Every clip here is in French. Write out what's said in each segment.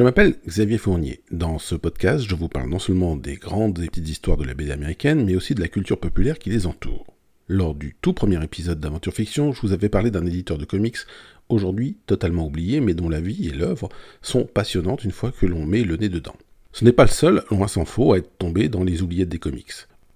Je m'appelle Xavier Fournier. Dans ce podcast, je vous parle non seulement des grandes et petites histoires de la BD américaine, mais aussi de la culture populaire qui les entoure. Lors du tout premier épisode d'Aventure Fiction, je vous avais parlé d'un éditeur de comics aujourd'hui totalement oublié, mais dont la vie et l'œuvre sont passionnantes une fois que l'on met le nez dedans. Ce n'est pas le seul, loin s'en faut, à être tombé dans les oubliettes des comics.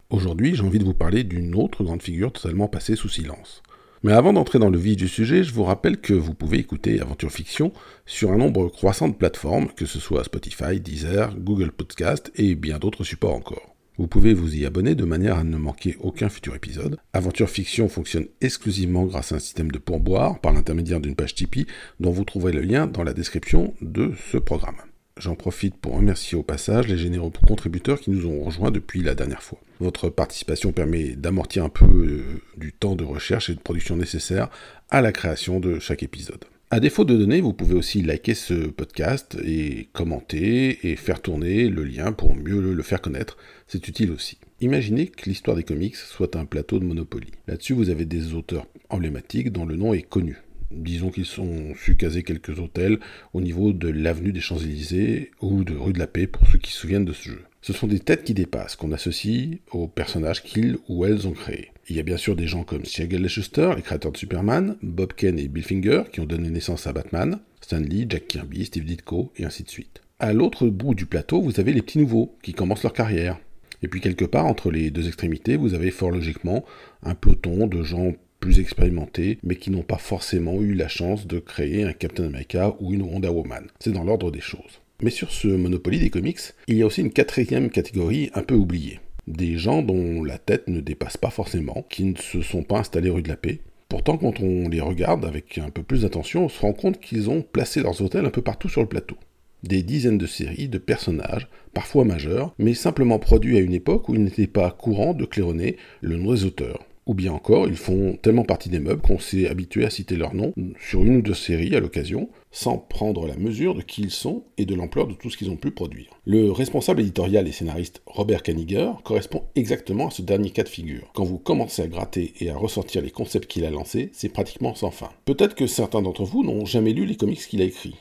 Aujourd'hui, j'ai envie de vous parler d'une autre grande figure totalement passée sous silence. Mais avant d'entrer dans le vif du sujet, je vous rappelle que vous pouvez écouter Aventure Fiction sur un nombre croissant de plateformes, que ce soit Spotify, Deezer, Google Podcast et bien d'autres supports encore. Vous pouvez vous y abonner de manière à ne manquer aucun futur épisode. Aventure Fiction fonctionne exclusivement grâce à un système de pourboire par l'intermédiaire d'une page Tipeee dont vous trouverez le lien dans la description de ce programme. J'en profite pour remercier au passage les généraux contributeurs qui nous ont rejoints depuis la dernière fois. Votre participation permet d'amortir un peu euh, du temps de recherche et de production nécessaire à la création de chaque épisode. À défaut de données, vous pouvez aussi liker ce podcast et commenter et faire tourner le lien pour mieux le faire connaître. C'est utile aussi. Imaginez que l'histoire des comics soit un plateau de Monopoly. Là-dessus, vous avez des auteurs emblématiques dont le nom est connu. Disons qu'ils ont su caser quelques hôtels au niveau de l'avenue des Champs-Élysées ou de rue de la Paix pour ceux qui se souviennent de ce jeu. Ce sont des têtes qui dépassent, qu'on associe aux personnages qu'ils ou elles ont créés. Il y a bien sûr des gens comme Siegel Schuster, les créateurs de Superman, Bob Kane et Bill Finger, qui ont donné naissance à Batman, Stan Lee, Jack Kirby, Steve Ditko, et ainsi de suite. À l'autre bout du plateau, vous avez les petits nouveaux, qui commencent leur carrière. Et puis quelque part, entre les deux extrémités, vous avez fort logiquement un peloton de gens expérimentés, mais qui n'ont pas forcément eu la chance de créer un Captain America ou une Wonder Woman. C'est dans l'ordre des choses. Mais sur ce Monopoly des comics, il y a aussi une quatrième catégorie un peu oubliée. Des gens dont la tête ne dépasse pas forcément, qui ne se sont pas installés rue de la Paix. Pourtant, quand on les regarde avec un peu plus d'attention, on se rend compte qu'ils ont placé leurs hôtels un peu partout sur le plateau. Des dizaines de séries de personnages, parfois majeurs, mais simplement produits à une époque où il n'était pas courant de claironner le nom des auteurs. Ou bien encore, ils font tellement partie des meubles qu'on s'est habitué à citer leur nom sur une ou deux séries à l'occasion, sans prendre la mesure de qui ils sont et de l'ampleur de tout ce qu'ils ont pu produire. Le responsable éditorial et scénariste Robert Kaniger correspond exactement à ce dernier cas de figure. Quand vous commencez à gratter et à ressortir les concepts qu'il a lancés, c'est pratiquement sans fin. Peut-être que certains d'entre vous n'ont jamais lu les comics qu'il a écrits.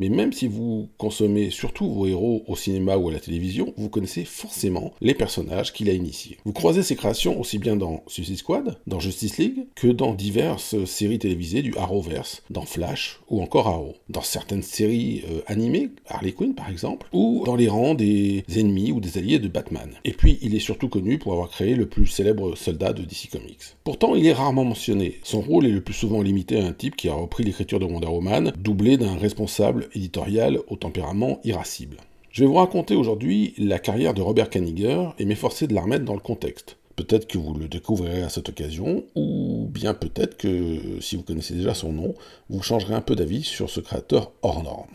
Mais même si vous consommez surtout vos héros au cinéma ou à la télévision, vous connaissez forcément les personnages qu'il a initiés. Vous croisez ses créations aussi bien dans Suicide Squad, dans Justice League, que dans diverses séries télévisées du Arrowverse, dans Flash ou encore Arrow. Dans certaines séries euh, animées, Harley Quinn par exemple, ou dans les rangs des ennemis ou des alliés de Batman. Et puis il est surtout connu pour avoir créé le plus célèbre soldat de DC Comics. Pourtant, il est rarement mentionné. Son rôle est le plus souvent limité à un type qui a repris l'écriture de Wonder Woman, doublé d'un responsable éditorial au tempérament irascible. Je vais vous raconter aujourd'hui la carrière de Robert Kaniger et m'efforcer de la remettre dans le contexte. Peut-être que vous le découvrirez à cette occasion, ou bien peut-être que, si vous connaissez déjà son nom, vous changerez un peu d'avis sur ce créateur hors norme.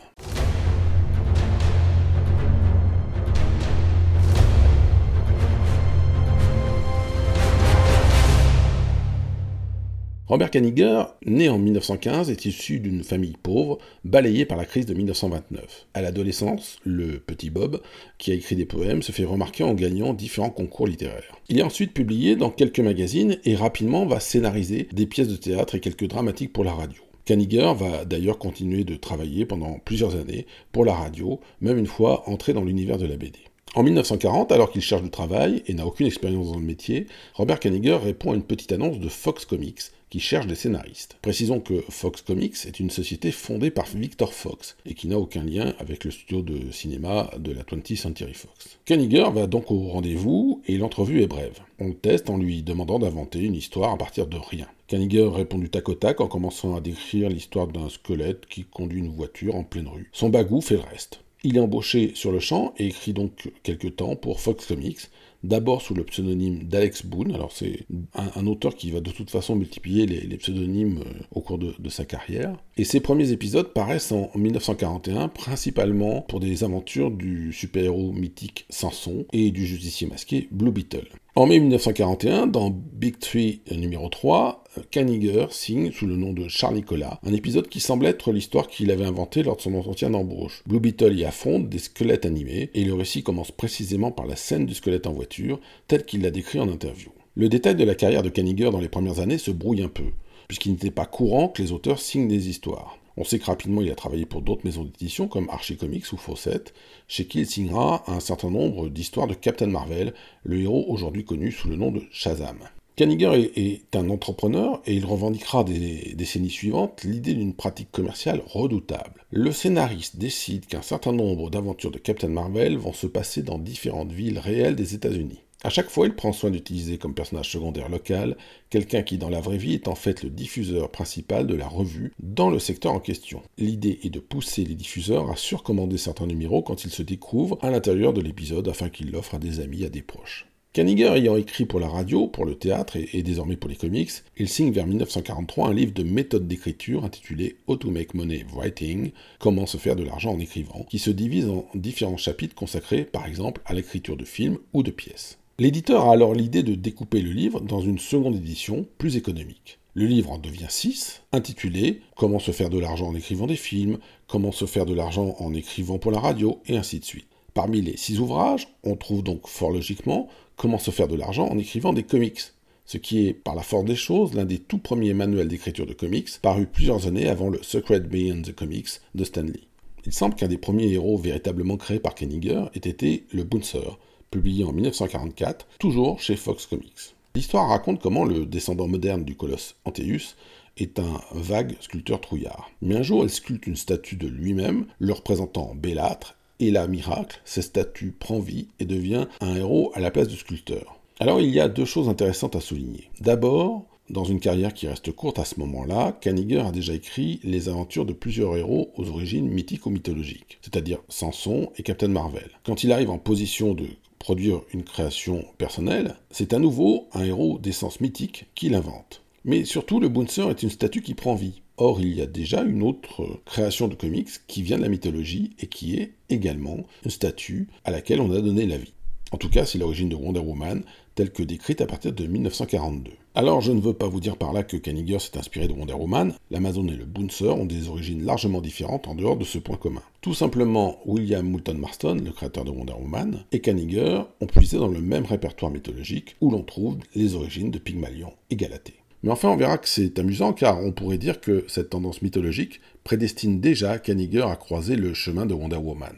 Robert Kaniger, né en 1915, est issu d'une famille pauvre, balayée par la crise de 1929. À l'adolescence, le petit Bob, qui a écrit des poèmes, se fait remarquer en gagnant différents concours littéraires. Il est ensuite publié dans quelques magazines et rapidement va scénariser des pièces de théâtre et quelques dramatiques pour la radio. Kaniger va d'ailleurs continuer de travailler pendant plusieurs années pour la radio, même une fois entré dans l'univers de la BD. En 1940, alors qu'il cherche du travail et n'a aucune expérience dans le métier, Robert Kaniger répond à une petite annonce de Fox Comics cherche des scénaristes. Précisons que Fox Comics est une société fondée par Victor Fox et qui n'a aucun lien avec le studio de cinéma de la 20th Century Fox. Kaniger va donc au rendez-vous et l'entrevue est brève. On le teste en lui demandant d'inventer une histoire à partir de rien. Kaniger répond du tac au tac en commençant à décrire l'histoire d'un squelette qui conduit une voiture en pleine rue. Son bagou fait le reste. Il est embauché sur le champ et écrit donc quelques temps pour Fox Comics, d'abord sous le pseudonyme d'Alex Boone. Alors c'est un, auteur qui va de toute façon multiplier les, pseudonymes euh, au cours de, sa carrière. Et ses premiers épisodes paraissent en 1941 principalement pour des aventures du super-héros mythique Samson et du justicier masqué Blue Beetle. En mai 1941, dans Big Tree numéro 3, Kaniger signe sous le nom de Charles Nicolas un épisode qui semble être l'histoire qu'il avait inventée lors de son entretien d'embauche. Blue Beetle y affronte des squelettes animés et le récit commence précisément par la scène du squelette en voiture, tel qu'il l'a décrit en interview. Le détail de la carrière de Kaniger dans les premières années se brouille un peu, puisqu'il n'était pas courant que les auteurs signent des histoires. On sait que rapidement il a travaillé pour d'autres maisons d'édition comme Archie Comics ou Fawcett, chez qui il signera un certain nombre d'histoires de Captain Marvel, le héros aujourd'hui connu sous le nom de Shazam. Kaniger est, un entrepreneur et il revendiquera des décennies suivantes l'idée d'une pratique commerciale redoutable. Le scénariste décide qu'un certain nombre d'aventures de Captain Marvel vont se passer dans différentes villes réelles des États-Unis. À chaque fois, il prend soin d'utiliser comme personnage secondaire local quelqu'un qui, dans la vraie vie, est en fait le diffuseur principal de la revue dans le secteur en question. L'idée est de pousser les diffuseurs à surcommander certains numéros quand ils se découvrent à l'intérieur de l'épisode afin qu'ils l'offrent à des amis, à des proches. Kaniger ayant écrit pour la radio, pour le théâtre et, désormais pour les comics, il signe vers 1943 un livre de méthode d'écriture intitulé How to Make Money Writing, Comment se faire de l'argent en écrivant, qui se divise en différents chapitres consacrés par exemple à l'écriture de films ou de pièces. L'éditeur a alors l'idée de découper le livre dans une seconde édition plus économique. Le livre en devient 6, intitulé Comment se faire de l'argent en écrivant des films, Comment se faire de l'argent en écrivant pour la radio, et ainsi de suite. Parmi les six ouvrages, on trouve donc fort logiquement Comment se faire de l'argent en écrivant des comics, ce qui est, par la force des choses, l'un des tout premiers manuels d'écriture de comics, paru plusieurs années avant le Secret Beyond the Comics de Stanley. Il semble qu'un des premiers héros véritablement créés par Kenninger ait été le Bouncer, publié en 1944, toujours chez Fox Comics. L'histoire raconte comment le descendant moderne du colosse Anteus est un vague sculpteur trouillard. Mais un jour, il sculpte une statue de lui-même, le représentant bellâtre, et là, miracle, cette statue prend vie et devient un héros à la place du sculpteur. Alors il y a deux choses intéressantes à souligner. D'abord, dans une carrière qui reste courte à ce moment-là, Kaniger a déjà écrit les aventures de plusieurs héros aux origines mythiques ou mythologiques, c'est-à-dire Samson et Captain Marvel. Quand il arrive en position de produire une création personnelle, c'est à nouveau un héros d'essence mythique qu'il invente. Mais surtout, le Bouncer est une statue qui prend vie. Or, il y a déjà une autre création de comics qui vient de la mythologie et qui est également une statue à laquelle on a donné la vie. En tout cas, c'est l'origine de Wonder Woman, telle que décrite à partir de 1942. Alors, je ne veux pas vous dire par là que Kaniger s'est inspiré de Wonder Woman, l'Amazon et le Bouncer ont des origines largement différentes en dehors de ce point commun. Tout simplement, William Moulton Marston, le créateur de Wonder Woman, et Kaniger ont puisé dans le même répertoire mythologique où l'on trouve les origines de Pygmalion et Galatée. Mais enfin, on verra que c'est amusant car on pourrait dire que cette tendance mythologique prédestine déjà Kaniger à croiser le chemin de Wonder Woman.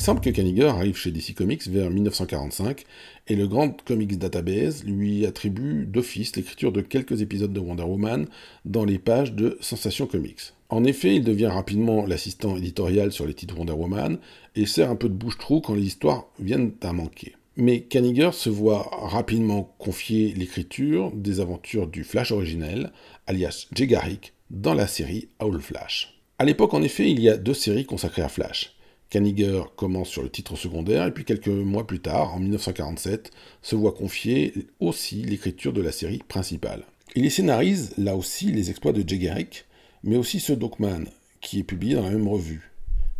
Il semble que Kaniger arrive chez DC Comics vers 1945 et le Grand Comics Database lui attribue d'office l'écriture de quelques épisodes de Wonder Woman dans les pages de Sensation Comics. En effet, il devient rapidement l'assistant éditorial sur les titres Wonder Woman et sert un peu de bouche-trou quand les histoires viennent à manquer. Mais Kaniger se voit rapidement confier l'écriture des aventures du Flash originel, alias Jay Garrick, dans la série Owl Flash. À l'époque, en effet, il y a deux séries consacrées à Flash. Kaniger commence sur le titre secondaire et puis quelques mois plus tard, en 1947, se voit confier aussi l'écriture de la série principale. Il y scénarise là aussi les exploits de Jay Garrick, mais aussi ceux d'Oakman, qui est publié dans la même revue.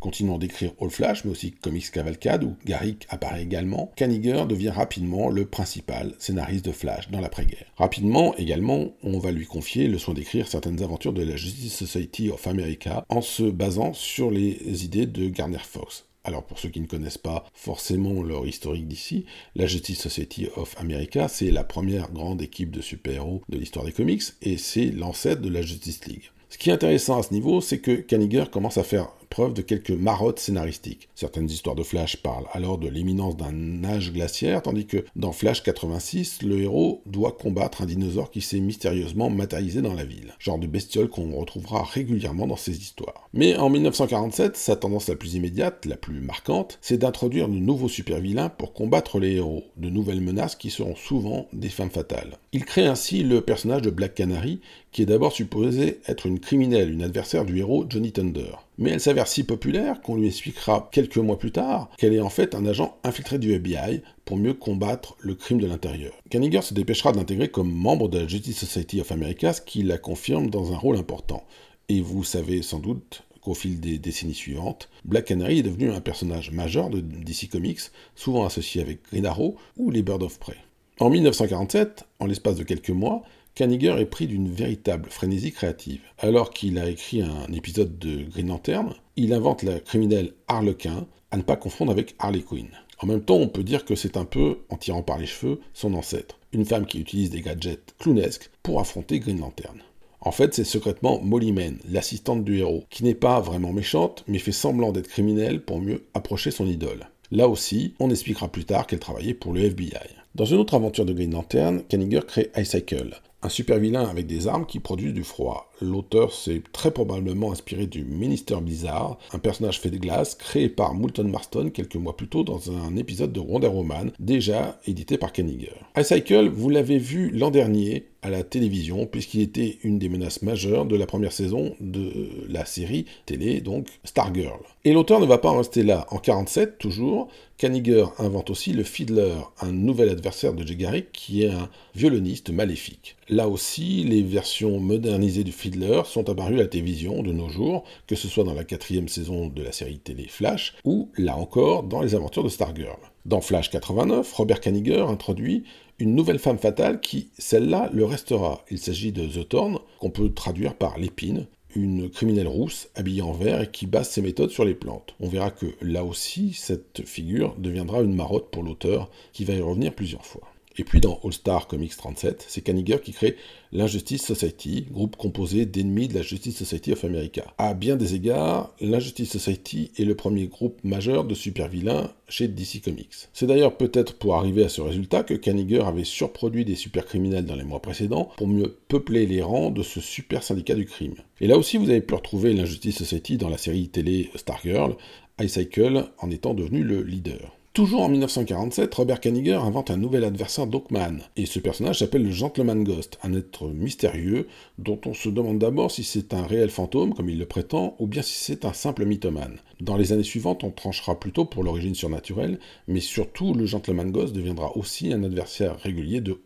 Continuant d'écrire All Flash, mais aussi Comics Cavalcade, où Garrick apparaît également, Kaniger devient rapidement le principal scénariste de Flash dans l'après-guerre. Rapidement, également, on va lui confier le soin d'écrire certaines aventures de la Justice Society of America en se basant sur les idées de Garner Fox. Alors pour ceux qui ne connaissent pas forcément leur historique d'ici, la Justice Society of America, c'est la première grande équipe de super-héros de l'histoire des comics, et c'est l'ancêtre de la Justice League. Ce qui est intéressant à ce niveau, c'est que Kaniger commence à faire preuve de quelques marottes scénaristiques. Certaines histoires de Flash parlent alors de l'imminence d'un âge glaciaire, tandis que dans Flash 86, le héros doit combattre un dinosaure qui s'est mystérieusement matérialisé dans la ville, genre de bestiole qu'on retrouvera régulièrement dans ces histoires. Mais en 1947, sa tendance la plus immédiate, la plus marquante, c'est d'introduire de nouveaux super-vilains pour combattre les héros, de nouvelles menaces qui seront souvent des femmes fatales. Il crée ainsi le personnage de Black Canary, qui est d'abord supposé être une criminelle, une adversaire du héros Johnny Thunder mais elle s'avère si populaire qu'on lui expliquera quelques mois plus tard qu'elle est en fait un agent infiltré du FBI pour mieux combattre le crime de l'intérieur. Kaniger se dépêchera d'intégrer comme membre de la Justice Society of America, ce qui la confirme dans un rôle important. Et vous savez sans doute qu'au fil des décennies suivantes, Black Canary est devenu un personnage majeur de DC Comics, souvent associé avec Green Arrow ou les Birds of Prey. En 1947, en l'espace de quelques mois, Kaniger est pris d'une véritable frénésie créative. Alors qu'il a écrit un épisode de Green Lantern, il invente la criminelle Harlequin, à ne pas confondre avec Harley Quinn. En même temps, on peut dire que c'est un peu, en tirant par les cheveux, son ancêtre. Une femme qui utilise des gadgets clownesques pour affronter Green Lantern. En fait, c'est secrètement Molly Mann, l'assistante du héros, qui n'est pas vraiment méchante, mais fait semblant d'être criminelle pour mieux approcher son idole. Là aussi, on expliquera plus tard qu'elle travaillait pour le FBI. Dans une autre aventure de Green Lantern, Kanigher crée Icycle, un super vilain avec des armes qui produisent du froid. L'auteur s'est très probablement inspiré du Minister Blizzard, un personnage fait de glace créé par Moulton Marston quelques mois plus tôt dans un épisode de Wonder Woman, déjà édité par Kanigher. Icycle, vous l'avez vu l'an dernier à la télévision, puisqu'il était une des menaces majeures de la première saison de la série télé, donc Stargirl. Et l'auteur ne va pas rester là. En 47, toujours, Kanigher invente aussi le Fiddler, un nouvel adversaire de Jay qui est un violoniste maléfique. Là aussi, les versions modernisées du Fiddler sont apparues à la télévision de nos jours, que ce soit dans la quatrième saison de la série télé Flash, ou là encore dans les aventures de Stargirl. Dans Flash 89, Robert Kanigher introduit une nouvelle femme fatale qui, celle-là, le restera. Il s'agit de The Thorn, qu'on peut traduire par l'épine, une criminelle rousse habillée en vert et qui base ses méthodes sur les plantes. On verra que là aussi, cette figure deviendra une marotte pour l'auteur, qui va y revenir plusieurs fois. Et puis dans All Star Comics 37, c'est Kanigher qui crée l'Injustice Society, groupe composé d'ennemis de la Justice Society of America. À bien des égards, l'Injustice Society est le premier groupe majeur de super-vilains chez DC Comics. C'est d'ailleurs peut-être pour arriver à ce résultat que Kanigher avait surproduit des super-criminels dans les mois précédents pour mieux peupler les rangs de ce super syndicat du crime. Et là aussi, vous avez pu retrouver l'Injustice Society dans la série télé Stargirl, Icycle en étant devenu le leader. Toujours en 1947, Robert Kanigher invente un nouvel adversaire d'Hawkman, et ce personnage s'appelle le Gentleman Ghost, un être mystérieux dont on se demande d'abord si c'est un réel fantôme, comme il le prétend, ou bien si c'est un simple mythomane. Dans les années suivantes, on tranchera plutôt pour l'origine surnaturelle, mais surtout le Gentleman Ghost deviendra aussi un adversaire régulier de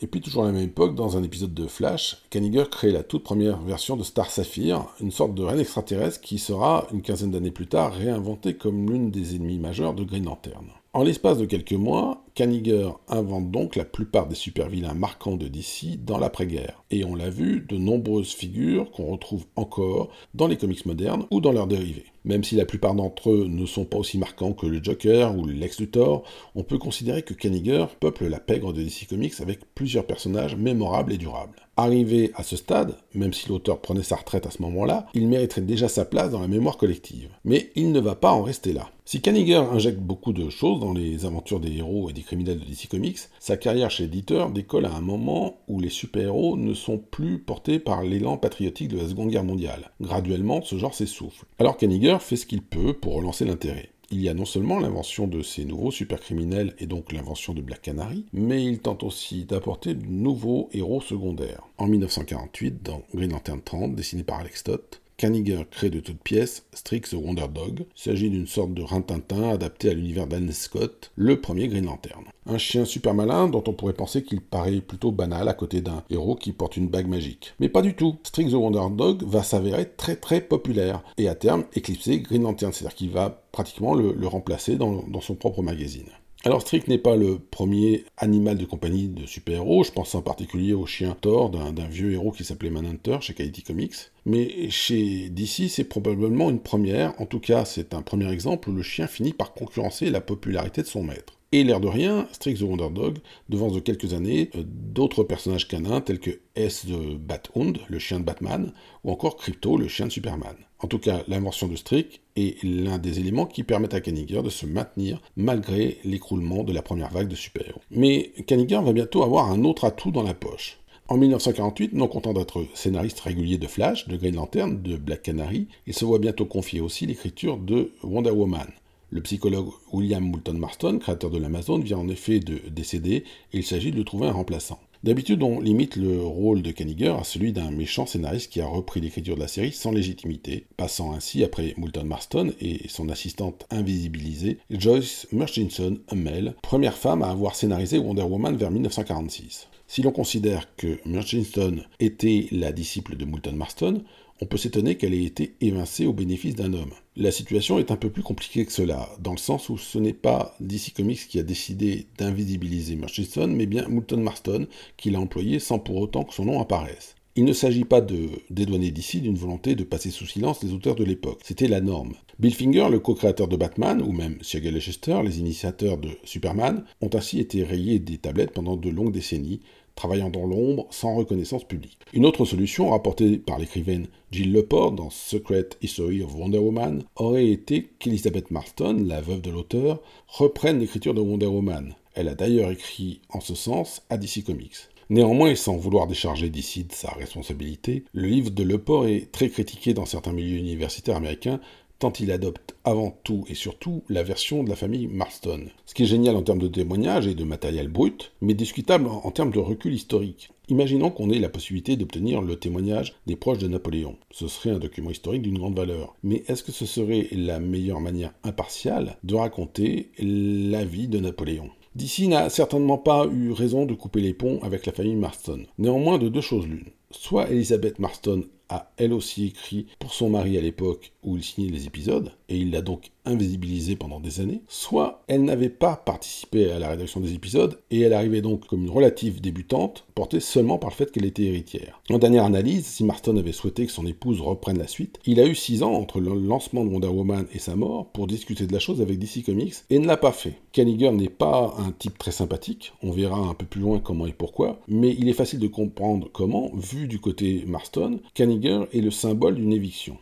Et puis toujours à la même époque, dans un épisode de Flash, Kanigher crée la toute première version de Star Sapphire, une sorte de reine extraterrestre qui sera, une quinzaine d'années plus tard, réinventée comme l'une des ennemis majeurs de Green Lantern. En l'espace de quelques mois, Kanigher invente donc la plupart des super-vilains marquants de DC dans l'après-guerre. Et on l'a vu, de nombreuses figures qu'on retrouve encore dans les comics modernes ou dans leurs dérivés. Même si la plupart d'entre eux ne sont pas aussi marquants que le Joker ou Lex Luthor, on peut considérer que Kanigher peuple la pègre de DC Comics avec plusieurs personnages mémorables et durables. Arrivé à ce stade, même si l'auteur prenait sa retraite à ce moment-là, il mériterait déjà sa place dans la mémoire collective. Mais il ne va pas en rester là. Si Kanigher injecte beaucoup de choses dans les aventures des héros et des criminels de DC Comics, sa carrière chez l'éditeur décolle à un moment où les super-héros ne sont plus portés par l'élan patriotique de la Seconde Guerre mondiale. Graduellement, ce genre s'essouffle. Alors Kanigher fait ce qu'il peut pour relancer l'intérêt. Il y a non seulement l'invention de ces nouveaux supercriminels et donc l'invention de Black Canary, mais il tente aussi d'apporter de nouveaux héros secondaires. En 1948, dans Green Lantern 30, dessiné par Alex Stott, Kanigher crée de toutes pièces Strix the Wonder Dog. Il s'agit d'une sorte de rintintin adapté à l'univers d'Anne Scott, le premier Green Lantern. Un chien super malin dont on pourrait penser qu'il paraît plutôt banal à côté d'un héros qui porte une bague magique. Mais pas du tout. Strix the Wonder Dog va s'avérer très très populaire et à terme éclipser Green Lantern, c'est-à-dire qu'il va pratiquement le, remplacer dans son propre magazine. Alors Strick n'est pas le premier animal de compagnie de super-héros, je pense en particulier au chien Thor d'un vieux héros qui s'appelait Manhunter chez Quality Comics. Mais chez DC, c'est probablement une première, en tout cas c'est un premier exemple où le chien finit par concurrencer la popularité de son maître. Et l'air de rien, Strix the Wonder Dog devance de quelques années euh, d'autres personnages canins tels que S the Bathund, le chien de Batman, ou encore Crypto, le chien de Superman. En tout cas, l'invention de Strix est l'un des éléments qui permettent à Kanigher de se maintenir malgré l'écroulement de la première vague de super-héros. Mais Kanigher va bientôt avoir un autre atout dans la poche. En 1948, non content d'être scénariste régulier de Flash, de Green Lantern, de Black Canary, il se voit bientôt confier aussi l'écriture de Wonder Woman. Le psychologue William Moulton Marston, créateur de l'Amazon, vient en effet de décéder et il s'agit de trouver un remplaçant. D'habitude, on limite le rôle de Kanigher à celui d'un méchant scénariste qui a repris l'écriture de la série sans légitimité, passant ainsi après Moulton Marston et son assistante invisibilisée, Joyce Murchison Hummel, première femme à avoir scénarisé Wonder Woman vers 1946. Si l'on considère que Murchison était la disciple de Moulton Marston, on peut s'étonner qu'elle ait été évincée au bénéfice d'un homme. La situation est un peu plus compliquée que cela, dans le sens où ce n'est pas DC Comics qui a décidé d'invisibiliser Murchison, mais bien Moulton Marston qui l'a employé sans pour autant que son nom apparaisse. Il ne s'agit pas de dédouaner d'ici d'une volonté de passer sous silence les auteurs de l'époque, c'était la norme. Bill Finger, le co-créateur de Batman, ou même Siegel et Schuster, les initiateurs de Superman, ont ainsi été rayés des tablettes pendant de longues décennies, travaillant dans l'ombre sans reconnaissance publique. Une autre solution rapportée par l'écrivaine Jill Lepore dans Secret History of Wonder Woman aurait été qu'Elizabeth Marston, la veuve de l'auteur, reprenne l'écriture de Wonder Woman. Elle a d'ailleurs écrit en ce sens à DC Comics. Néanmoins, et sans vouloir décharger DC de sa responsabilité, le livre de Lepore est très critiqué dans certains milieux universitaires américains il adopte avant tout et surtout la version de la famille Marston. Ce qui est génial en termes de témoignages et de matériel brut, mais discutable en termes de recul historique. Imaginons qu'on ait la possibilité d'obtenir le témoignage des proches de Napoléon. Ce serait un document historique d'une grande valeur. Mais est-ce que ce serait la meilleure manière impartiale de raconter la vie de Napoléon? D'ici n'a certainement pas eu raison de couper les ponts avec la famille Marston. Néanmoins, de deux choses l'une. Soit Elizabeth Marston elle aussi écrit pour son mari à l'époque où il signait les épisodes, et il l'a donc invisibilisée pendant des années, soit elle n'avait pas participé à la rédaction des épisodes, et elle arrivait donc comme une relative débutante, portée seulement par le fait qu'elle était héritière. En dernière analyse, si Marston avait souhaité que son épouse reprenne la suite, il a eu 6 ans entre le lancement de Wonder Woman et sa mort pour discuter de la chose avec DC Comics, et ne l'a pas fait. Kanigher n'est pas un type très sympathique, on verra un peu plus loin comment et pourquoi, mais il est facile de comprendre comment, vu du côté Marston, Kanigher est le symbole d'une éviction.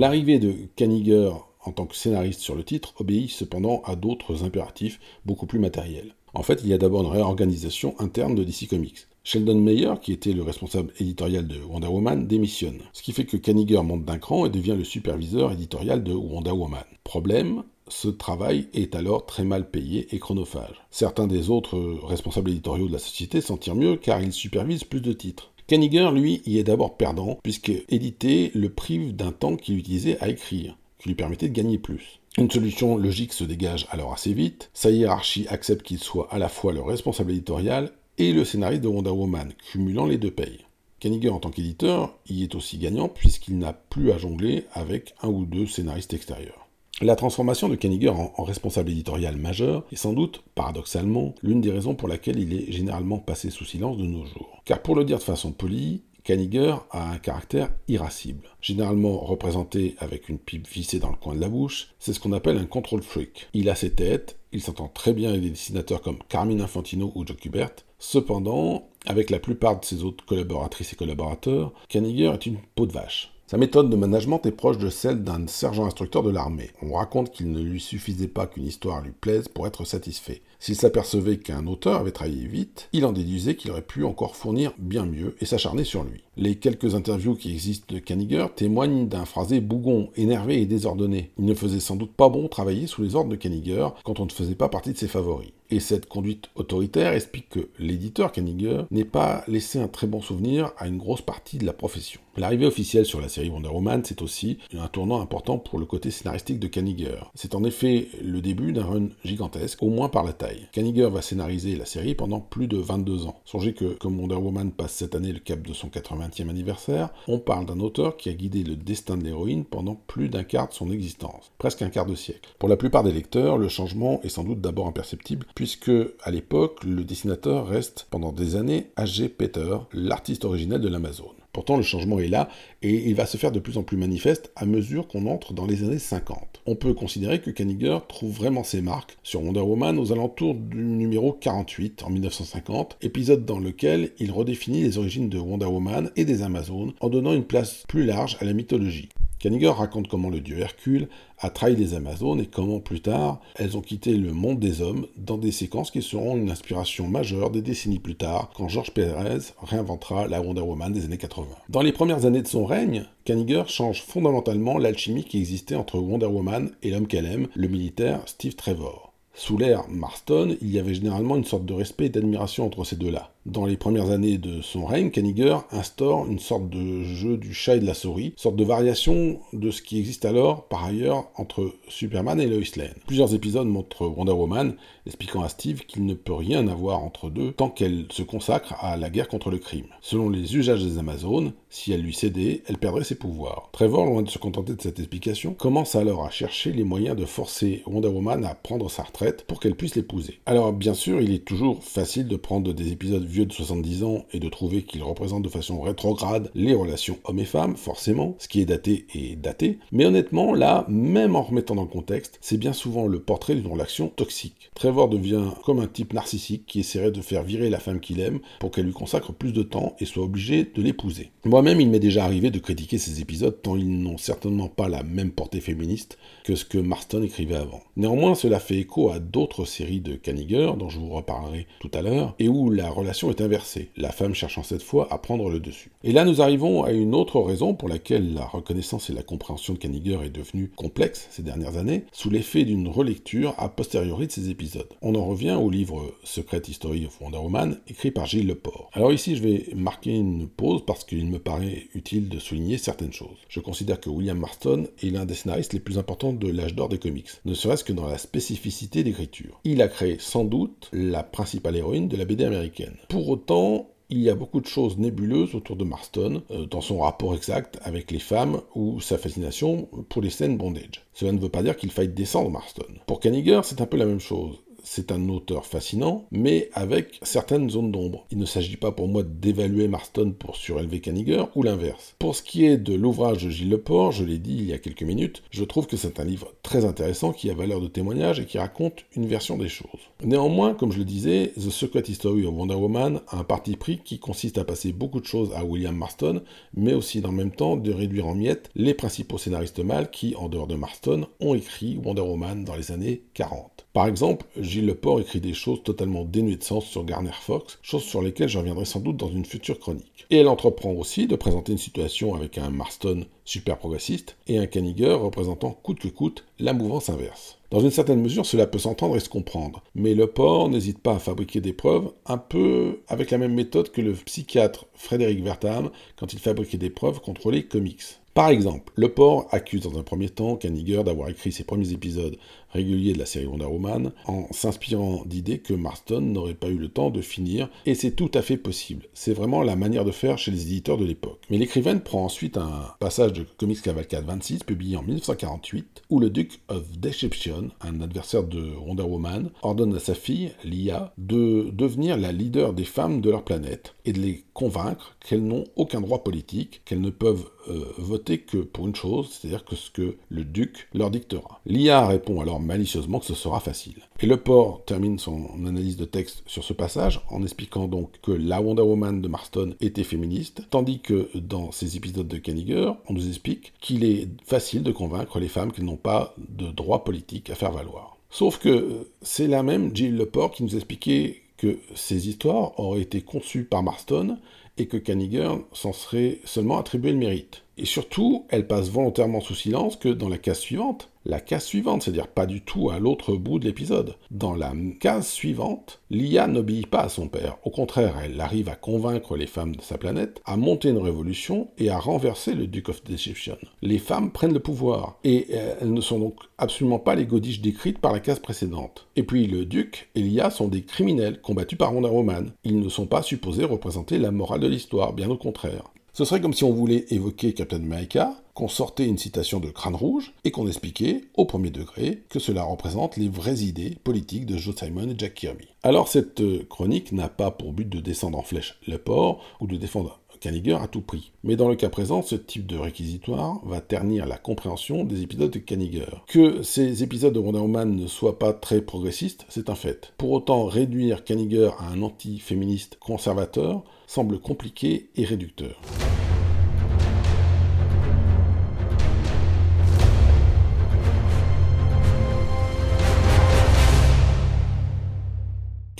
L'arrivée de Kaniger en tant que scénariste sur le titre obéit cependant à d'autres impératifs beaucoup plus matériels. En fait, il y a d'abord une réorganisation interne de DC Comics. Sheldon Mayer, qui était le responsable éditorial de Wonder Woman, démissionne. Ce qui fait que Kaniger monte d'un cran et devient le superviseur éditorial de Wonder Woman. Problème, ce travail est alors très mal payé et chronophage. Certains des autres responsables éditoriaux de la société s'en tirent mieux car ils supervisent plus de titres. Kaniger, lui, y est d'abord perdant, puisque éditer le prive d'un temps qu'il utilisait à écrire, qui lui permettait de gagner plus. Une solution logique se dégage alors assez vite. Sa hiérarchie accepte qu'il soit à la fois le responsable éditorial et le scénariste de Wonder Woman, cumulant les deux payes. Kaniger en tant qu'éditeur y est aussi gagnant puisqu'il n'a plus à jongler avec un ou deux scénaristes extérieurs. La transformation de Kaniger en, responsable éditorial majeur est sans doute, paradoxalement, l'une des raisons pour laquelle il est généralement passé sous silence de nos jours. Car pour le dire de façon polie, Kaniger a un caractère irascible. Généralement représenté avec une pipe vissée dans le coin de la bouche, c'est ce qu'on appelle un control freak. Il a ses têtes, il s'entend très bien avec des dessinateurs comme Carmine Infantino ou Joe Kubert. Cependant, avec la plupart de ses autres collaboratrices et collaborateurs, Kaniger est une peau de vache. Sa méthode de management est proche de celle d'un sergent instructeur de l'armée. On raconte qu'il ne lui suffisait pas qu'une histoire lui plaise pour être satisfait. S'il s'apercevait qu'un auteur avait travaillé vite, il en déduisait qu'il aurait pu encore fournir bien mieux et s'acharner sur lui. Les quelques interviews qui existent de Kaniger témoignent d'un phrasé bougon, énervé et désordonné. Il ne faisait sans doute pas bon travailler sous les ordres de Kaniger quand on ne faisait pas partie de ses favoris. Et cette conduite autoritaire explique que l'éditeur Kaniger n'ait pas laissé un très bon souvenir à une grosse partie de la profession. L'arrivée officielle sur la série Wonder Woman, c'est aussi un tournant important pour le côté scénaristique de Kaniger. C'est en effet le début d'un run gigantesque, au moins par la taille. Kaniger va scénariser la série pendant plus de 22 ans. Songez que, comme Wonder Woman passe cette année le cap de son 80e anniversaire, on parle d'un auteur qui a guidé le destin de l'héroïne pendant plus d'un quart de son existence, presque un quart de siècle. Pour la plupart des lecteurs, le changement est sans doute d'abord imperceptible, puisque à l'époque, le dessinateur reste pendant des années A.G. Peter, l'artiste originel de l'Amazon. Pourtant, le changement est là et il va se faire de plus en plus manifeste à mesure qu'on entre dans les années 50. On peut considérer que Kaniger trouve vraiment ses marques sur Wonder Woman aux alentours du numéro 48 en 1950, épisode dans lequel il redéfinit les origines de Wonder Woman et des Amazones en donnant une place plus large à la mythologie. Kaniger raconte comment le dieu Hercule a trahi les Amazones et comment plus tard elles ont quitté le monde des hommes dans des séquences qui seront une inspiration majeure des décennies plus tard quand George Perez réinventera la Wonder Woman des années 80. Dans les premières années de son règne, Kaniger change fondamentalement l'alchimie qui existait entre Wonder Woman et l'homme qu'elle aime, le militaire Steve Trevor. Sous l'ère Marston, il y avait généralement une sorte de respect et d'admiration entre ces deux-là. Dans les premières années de son règne, Kaniger instaure une sorte de jeu du chat et de la souris, sorte de variation de ce qui existe alors par ailleurs entre Superman et Lois Lane. Plusieurs épisodes montrent Wonder Woman expliquant à Steve qu'il ne peut rien avoir entre deux tant qu'elle se consacre à la guerre contre le crime. Selon les usages des Amazones, si elle lui cédait, elle perdrait ses pouvoirs. Trevor, loin de se contenter de cette explication, commence alors à chercher les moyens de forcer Wonder Woman à prendre sa retraite pour qu'elle puisse l'épouser. Alors bien sûr, il est toujours facile de prendre des épisodes vieux de 70 ans et de trouver qu'ils représentent de façon rétrograde les relations hommes et femmes, forcément, ce qui est daté est daté, mais honnêtement, là, même en remettant dans le contexte, c'est bien souvent le portrait d'une relation toxique. Trevor devient comme un type narcissique qui essaierait de faire virer la femme qu'il aime pour qu'elle lui consacre plus de temps et soit obligé de l'épouser. Moi-même, il m'est déjà arrivé de critiquer ces épisodes tant ils n'ont certainement pas la même portée féministe que ce que Marston écrivait avant. Néanmoins, cela fait écho à d'autres séries de Kaniger, dont je vous reparlerai tout à l'heure, et où la relation est inversée, la femme cherchant cette fois à prendre le dessus. Et là, nous arrivons à une autre raison pour laquelle la reconnaissance et la compréhension de Kaniger est devenue complexe ces dernières années, sous l'effet d'une relecture a posteriori de ces épisodes. On en revient au livre Secret History of Wonder Woman, écrit par Gilles Leport. Alors ici, je vais marquer une pause parce qu'il me paraît utile de souligner certaines choses. Je considère que William Marston est l'un des scénaristes les plus importants de l'âge d'or des comics, ne serait-ce que dans la spécificité d'écriture. Il a créé sans doute la principale héroïne de la BD américaine. Pour autant, il y a beaucoup de choses nébuleuses autour de Marston, euh, dans son rapport exact avec les femmes ou sa fascination pour les scènes bondage. Cela ne veut pas dire qu'il faille descendre Marston. Pour Kaniger, c'est un peu la même chose c'est un auteur fascinant, mais avec certaines zones d'ombre. Il ne s'agit pas pour moi d'évaluer Marston pour surélever Kaniger, ou l'inverse. Pour ce qui est de l'ouvrage de Gilles Leport, je l'ai dit il y a quelques minutes, je trouve que c'est un livre très intéressant qui a valeur de témoignage et qui raconte une version des choses. Néanmoins, comme je le disais, The Secret History of Wonder Woman a un parti pris qui consiste à passer beaucoup de choses à William Marston, mais aussi en même temps de réduire en miettes les principaux scénaristes mâles qui, en dehors de Marston, ont écrit Wonder Woman dans les années 40. Par exemple, Gilles Leport écrit des choses totalement dénuées de sens sur Garner Fox, choses sur lesquelles je reviendrai sans doute dans une future chronique. Et elle entreprend aussi de présenter une situation avec un Marston super progressiste et un Kaniger représentant coûte que coûte la mouvance inverse. Dans une certaine mesure, cela peut s'entendre et se comprendre, mais Leport n'hésite pas à fabriquer des preuves un peu avec la même méthode que le psychiatre Frédéric Wertham quand il fabriquait des preuves contre les comics. Par exemple, Le Port accuse dans un premier temps Kaniger d'avoir écrit ses premiers épisodes réguliers de la série Wonder Woman en s'inspirant d'idées que Marston n'aurait pas eu le temps de finir, et c'est tout à fait possible. C'est vraiment la manière de faire chez les éditeurs de l'époque. Mais l'écrivaine prend ensuite un passage de Comics Cavalcade 26, publié en 1948, où le Duke of Deception, un adversaire de Wonder Woman, ordonne à sa fille, Lia, de devenir la leader des femmes de leur planète et de les convaincre qu'elles n'ont aucun droit politique, qu'elles ne peuvent euh, voter que pour une chose, c'est-à-dire que ce que le duc leur dictera. L'IA répond alors malicieusement que ce sera facile. Et le port termine son analyse de texte sur ce passage en expliquant donc que la Wonder Woman de Marston était féministe, tandis que dans ces épisodes de Kaniger, on nous explique qu'il est facile de convaincre les femmes qu'elles n'ont pas de droit politique à faire valoir. Sauf que c'est la même Jill Leport qui nous expliquait que ces histoires auraient été conçues par Marston et que Kaniger s'en serait seulement attribué le mérite. Et surtout, elle passe volontairement sous silence que dans la case suivante, la case suivante, c'est-à-dire pas du tout à l'autre bout de l'épisode. Dans la case suivante, Lia n'obéit pas à son père. Au contraire, elle arrive à convaincre les femmes de sa planète, à monter une révolution et à renverser le Duke of Deception. Les femmes prennent le pouvoir, et euh, elles ne sont donc absolument pas les godiches décrites par la case précédente. Et puis le Duc et Lia sont des criminels combattus par Wonder Woman. Ils ne sont pas supposés représenter la morale de l'histoire, bien au contraire. Ce serait comme si on voulait évoquer Captain America, qu'on sortait une citation de Crâne Rouge et qu'on expliquait, au premier degré, que cela représente les vraies idées politiques de Joe Simon et Jack Kirby. Alors cette euh, chronique n'a pas pour but de descendre en flèche le port ou de défendre Kaniger à tout prix. Mais dans le cas présent, ce type de réquisitoire va ternir la compréhension des épisodes de Kaniger. Que ces épisodes de Wonder Woman ne soient pas très progressistes, c'est un fait. Pour autant, réduire Kaniger à un anti-féministe conservateur semble compliqué et réducteur.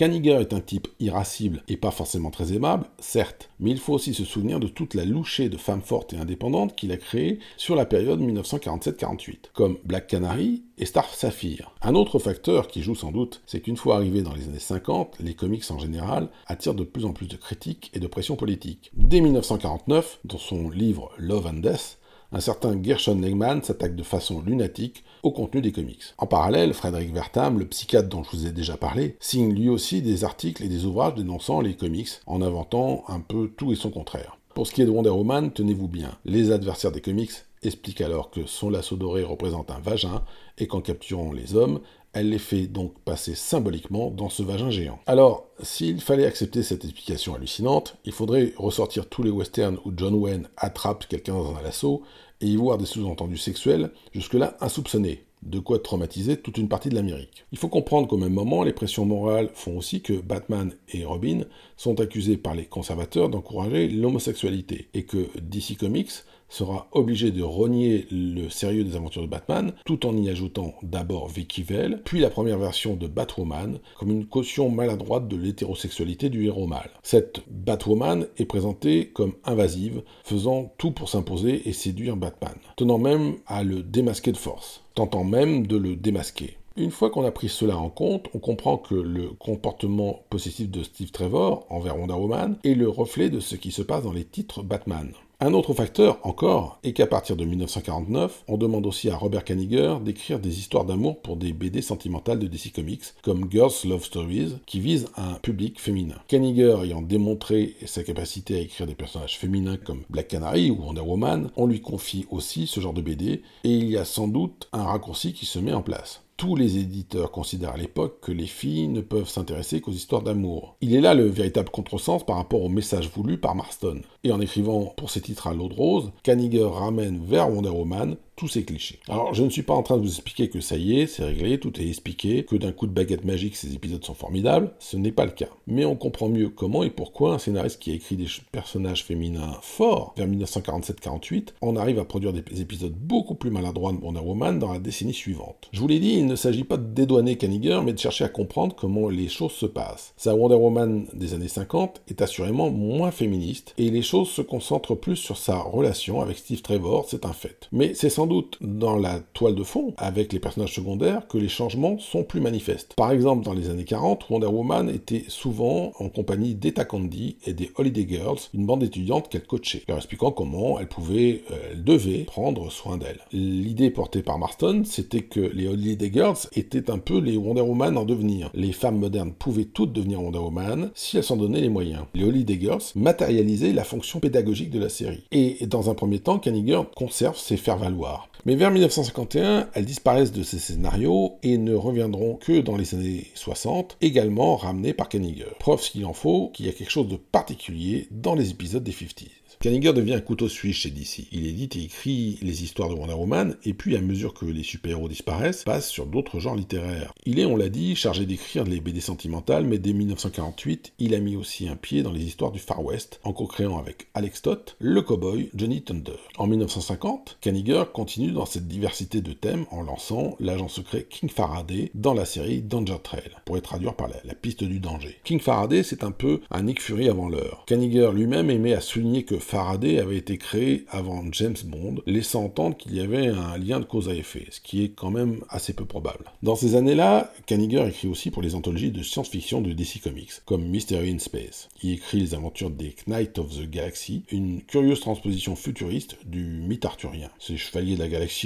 Kaniger est un type irascible et pas forcément très aimable, certes, mais il faut aussi se souvenir de toute la louchée de femmes fortes et indépendantes qu'il a créée sur la période 1947-48, comme Black Canary et Star Sapphire. Un autre facteur qui joue sans doute, c'est qu'une fois arrivé dans les années 50, les comics en général attirent de plus en plus de critiques et de pression politique. Dès 1949, dans son livre Love and Death, un certain Gershon Legman s'attaque de façon lunatique au contenu des comics. En parallèle, Frédéric Vertam, le psychiatre dont je vous ai déjà parlé, signe lui aussi des articles et des ouvrages dénonçant les comics, en inventant un peu tout et son contraire. Pour ce qui est de Wonder Woman, tenez-vous bien, les adversaires des comics expliquent alors que son lasso doré représente un vagin et qu'en capturant les hommes, elle les fait donc passer symboliquement dans ce vagin géant. Alors, s'il fallait accepter cette explication hallucinante, il faudrait ressortir tous les westerns où John Wayne attrape quelqu'un dans un lasso et y voir des sous-entendus sexuels jusque-là insoupçonnés, de quoi traumatiser toute une partie de l'Amérique. Il faut comprendre qu'au même moment, les pressions morales font aussi que Batman et Robin sont accusés par les conservateurs d'encourager l'homosexualité, et que DC Comics sera obligé de renier le sérieux des aventures de Batman, tout en y ajoutant d'abord Vicky Vale, puis la première version de Batwoman, comme une caution maladroite de l'hétérosexualité du héros mâle. Cette Batwoman est présentée comme invasive, faisant tout pour s'imposer et séduire Batman, tenant même à le démasquer de force, tentant même de le démasquer. Une fois qu'on a pris cela en compte, on comprend que le comportement possessif de Steve Trevor envers Wonder Woman est le reflet de ce qui se passe dans les titres Batman. Un autre facteur encore est qu'à partir de 1949, on demande aussi à Robert Kaniger d'écrire des histoires d'amour pour des BD sentimentales de DC Comics, comme Girls Love Stories, qui visent un public féminin. Kaniger ayant démontré sa capacité à écrire des personnages féminins comme Black Canary ou Wonder Woman, on lui confie aussi ce genre de BD, et il y a sans doute un raccourci qui se met en place tous les éditeurs considèrent à l'époque que les filles ne peuvent s'intéresser qu'aux histoires d'amour. Il est là le véritable contresens par rapport au message voulu par Marston. Et en écrivant pour ces titres à l'eau de rose, Kaniger ramène vers Wonder Woman tous ces clichés. Alors, je ne suis pas en train de vous expliquer que ça y est, c'est réglé, tout est expliqué, que d'un coup de baguette magique, ces épisodes sont formidables. Ce n'est pas le cas. Mais on comprend mieux comment et pourquoi un scénariste qui a écrit des personnages féminins forts vers 1947-48 en arrive à produire des épisodes beaucoup plus maladroits de Wonder Woman dans la décennie suivante. Je vous l'ai dit, il ne s'agit pas de dédouaner Kaniger, mais de chercher à comprendre comment les choses se passent. Sa Wonder Woman des années 50 est assurément moins féministe, et les choses se concentrent plus sur sa relation avec Steve Trevor, c'est un fait. Mais c'est sans doute dans la toile de fond, avec les personnages secondaires, que les changements sont plus manifestes. Par exemple, dans les années 40, Wonder Woman était souvent en compagnie d'Eta Candy et des Holiday Girls, une bande étudiante qu'elle coachait, leur expliquant comment elle pouvait, euh, elle devait prendre soin d'elle. L'idée portée par Marston, c'était que les Holiday Girls étaient un peu les Wonder Woman en devenir. Les femmes modernes pouvaient toutes devenir Wonder Woman si elles s'en donnaient les moyens. Les Holiday Girls matérialisaient la fonction pédagogique de la série. Et dans un premier temps, Kaniger conserve ses faire-valoir. all. Mais vers 1951, elles disparaissent de ces scénarios et ne reviendront que dans les années 60, également ramenées par Kaniger. Preuve s'il en faut qu'il y a quelque chose de particulier dans les épisodes des 50s. Kaniger devient un couteau suisse chez DC. Il édite et écrit les histoires de Wonder Woman, et puis à mesure que les super-héros disparaissent, passe sur d'autres genres littéraires. Il est, on l'a dit, chargé d'écrire les BD sentimentales, mais dès 1948, il a mis aussi un pied dans les histoires du Far West, en co-créant avec Alex Stott le cowboy Johnny Thunder. En 1950, Kaniger continue dans cette diversité de thèmes en lançant l'agent secret King Faraday dans la série Danger Trail, pour être traduire par la, la piste du danger. King Faraday, c'est un peu un Nick Fury avant l'heure. Kaniger lui-même aimait à souligner que Faraday avait été créé avant James Bond, laissant entendre qu'il y avait un lien de cause à effet, ce qui est quand même assez peu probable. Dans ces années-là, Kaniger écrit aussi pour les anthologies de science-fiction de DC Comics, comme Mystery in Space. Il écrit les aventures des Knights of the Galaxy, une curieuse transposition futuriste du mythe arthurien. Ces chevaliers de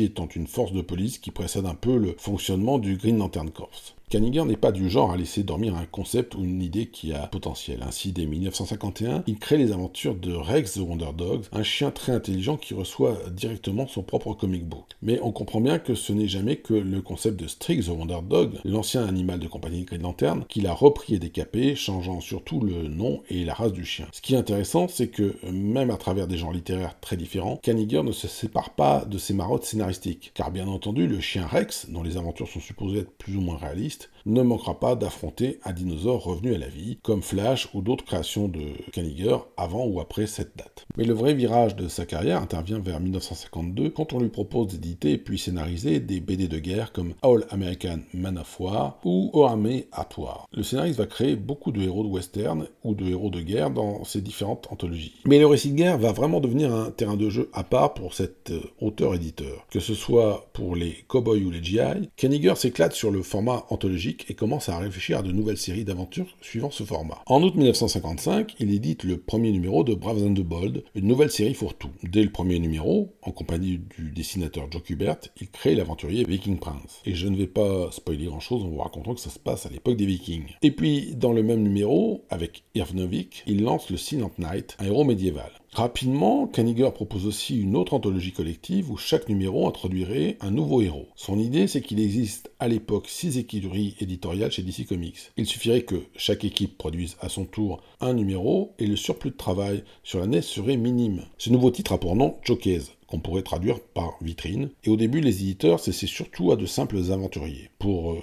étant une force de police qui précède un peu le fonctionnement du Green Lantern Corps. Kaniger n'est pas du genre à laisser dormir un concept ou une idée qui a potentiel. Ainsi, dès 1951, il crée les aventures de Rex the Wonder Dog, un chien très intelligent qui reçoit directement son propre comic book. Mais on comprend bien que ce n'est jamais que le concept de Strix the Wonder Dog, l'ancien animal de compagnie de Green Lantern, qu'il a repris et décapé, changeant surtout le nom et la race du chien. Ce qui est intéressant, c'est que même à travers des genres littéraires très différents, Kaniger ne se sépare pas de ses marottes scénaristiques. Car bien entendu, le chien Rex, dont les aventures sont supposées être plus ou moins réalistes, ne manquera pas d'affronter un dinosaure revenu à la vie, comme Flash ou d'autres créations de Kaniger avant ou après cette date. Mais le vrai virage de sa carrière intervient vers 1952 quand on lui propose d'éditer puis scénariser des BD de guerre comme All American Man of War ou Army at War. Le scénariste va créer beaucoup de héros de western ou de héros de guerre dans ses différentes anthologies. Mais le récit de guerre va vraiment devenir un terrain de jeu à part pour cet euh, auteur-éditeur. Que ce soit pour les cowboys ou les GI, Kaniger s'éclate sur le format anthologique et commence à réfléchir à de nouvelles séries d'aventures suivant ce format. En août 1955, il édite le premier numéro de Braves and the Bold, une nouvelle série fourre-tout. Dès le premier numéro, en compagnie du dessinateur Joe Kubert, il crée l'aventurier Viking Prince. Et je ne vais pas spoiler grand-chose en vous racontant que ça se passe à l'époque des Vikings. Et puis, dans le même numéro, avec Irv Novick, il lance le Silent Knight, un héros médiéval. Rapidement, Kaniger propose aussi une autre anthologie collective où chaque numéro introduirait un nouveau héros. Son idée, c'est qu'il existe à l'époque six écuries éditoriales chez DC Comics. Il suffirait que chaque équipe produise à son tour un numéro et le surplus de travail sur l'année serait minime. Ce nouveau titre a pour nom Jokers, qu'on pourrait traduire par vitrine. Et au début, les éditeurs cessaient surtout à de simples aventuriers. Pour euh,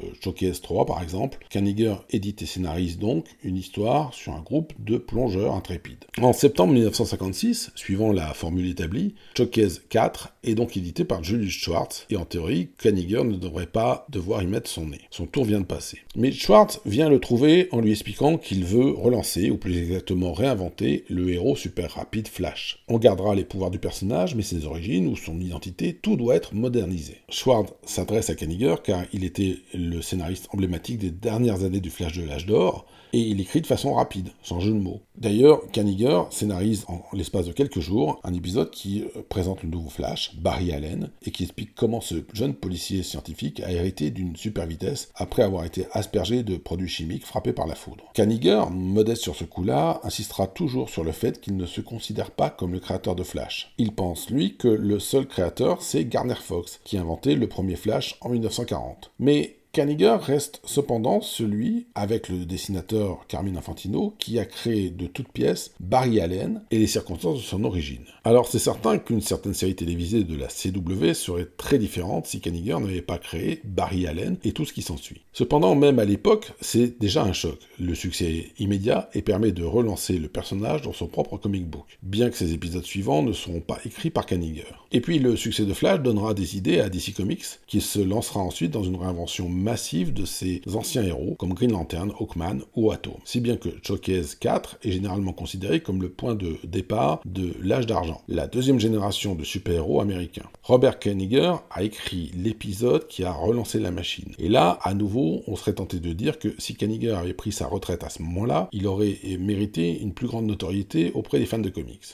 3, par exemple, Kaniger édite et scénarise donc une histoire sur un groupe de plongeurs intrépides. En septembre 1956, suivant la formule établie, Showcase 4 est donc édité par Julius Schwartz, et en théorie, Kaniger ne devrait pas devoir y mettre son nez. Son tour vient de passer. Mais Schwartz vient le trouver en lui expliquant qu'il veut relancer, ou plus exactement réinventer, le héros super rapide Flash. On gardera les pouvoirs du personnage, mais ses ou son identité, tout doit être modernisé. Schwartz s'adresse à Kaniger car il était le scénariste emblématique des dernières années du Flash de l'âge d'or, et il écrit de façon rapide, sans jeu de mots. D'ailleurs, Kaniger scénarise en l'espace de quelques jours un épisode qui euh, présente le nouveau Flash, Barry Allen, et qui explique comment ce jeune policier scientifique a hérité d'une super vitesse après avoir été aspergé de produits chimiques frappés par la foudre. Kaniger, modeste sur ce coup-là, insistera toujours sur le fait qu'il ne se considère pas comme le créateur de Flash. Il pense, lui, que le seul créateur, c'est Garner Fox, qui a inventé le premier Flash en 1940. Mais Kaniger reste cependant celui, avec le dessinateur Carmine Infantino, qui a créé de toutes pièces Barry Allen et les circonstances de son origine. Alors c'est certain qu'une certaine série télévisée de la CW serait très différente si Kaniger n'avait pas créé Barry Allen et tout ce qui s'ensuit. Cependant, même à l'époque, c'est déjà un choc. Le succès est immédiat et permet de relancer le personnage dans son propre comic book, bien que ses épisodes suivants ne seront pas écrits par Kaniger. Et puis le succès de Flash donnera des idées à DC Comics, qui se lancera ensuite dans une réinvention massive de ses anciens héros, comme Green Lantern, Hawkman ou Atom. Si bien que Showcase 4 est généralement considéré comme le point de départ de l'âge d'argent, la deuxième génération de super-héros américains. Robert Kaniger a écrit l'épisode qui a relancé la machine. Et là, à nouveau, on serait tenté de dire que si Kaniger avait pris sa retraite à ce moment-là, il aurait mérité une plus grande notoriété auprès des fans de comics.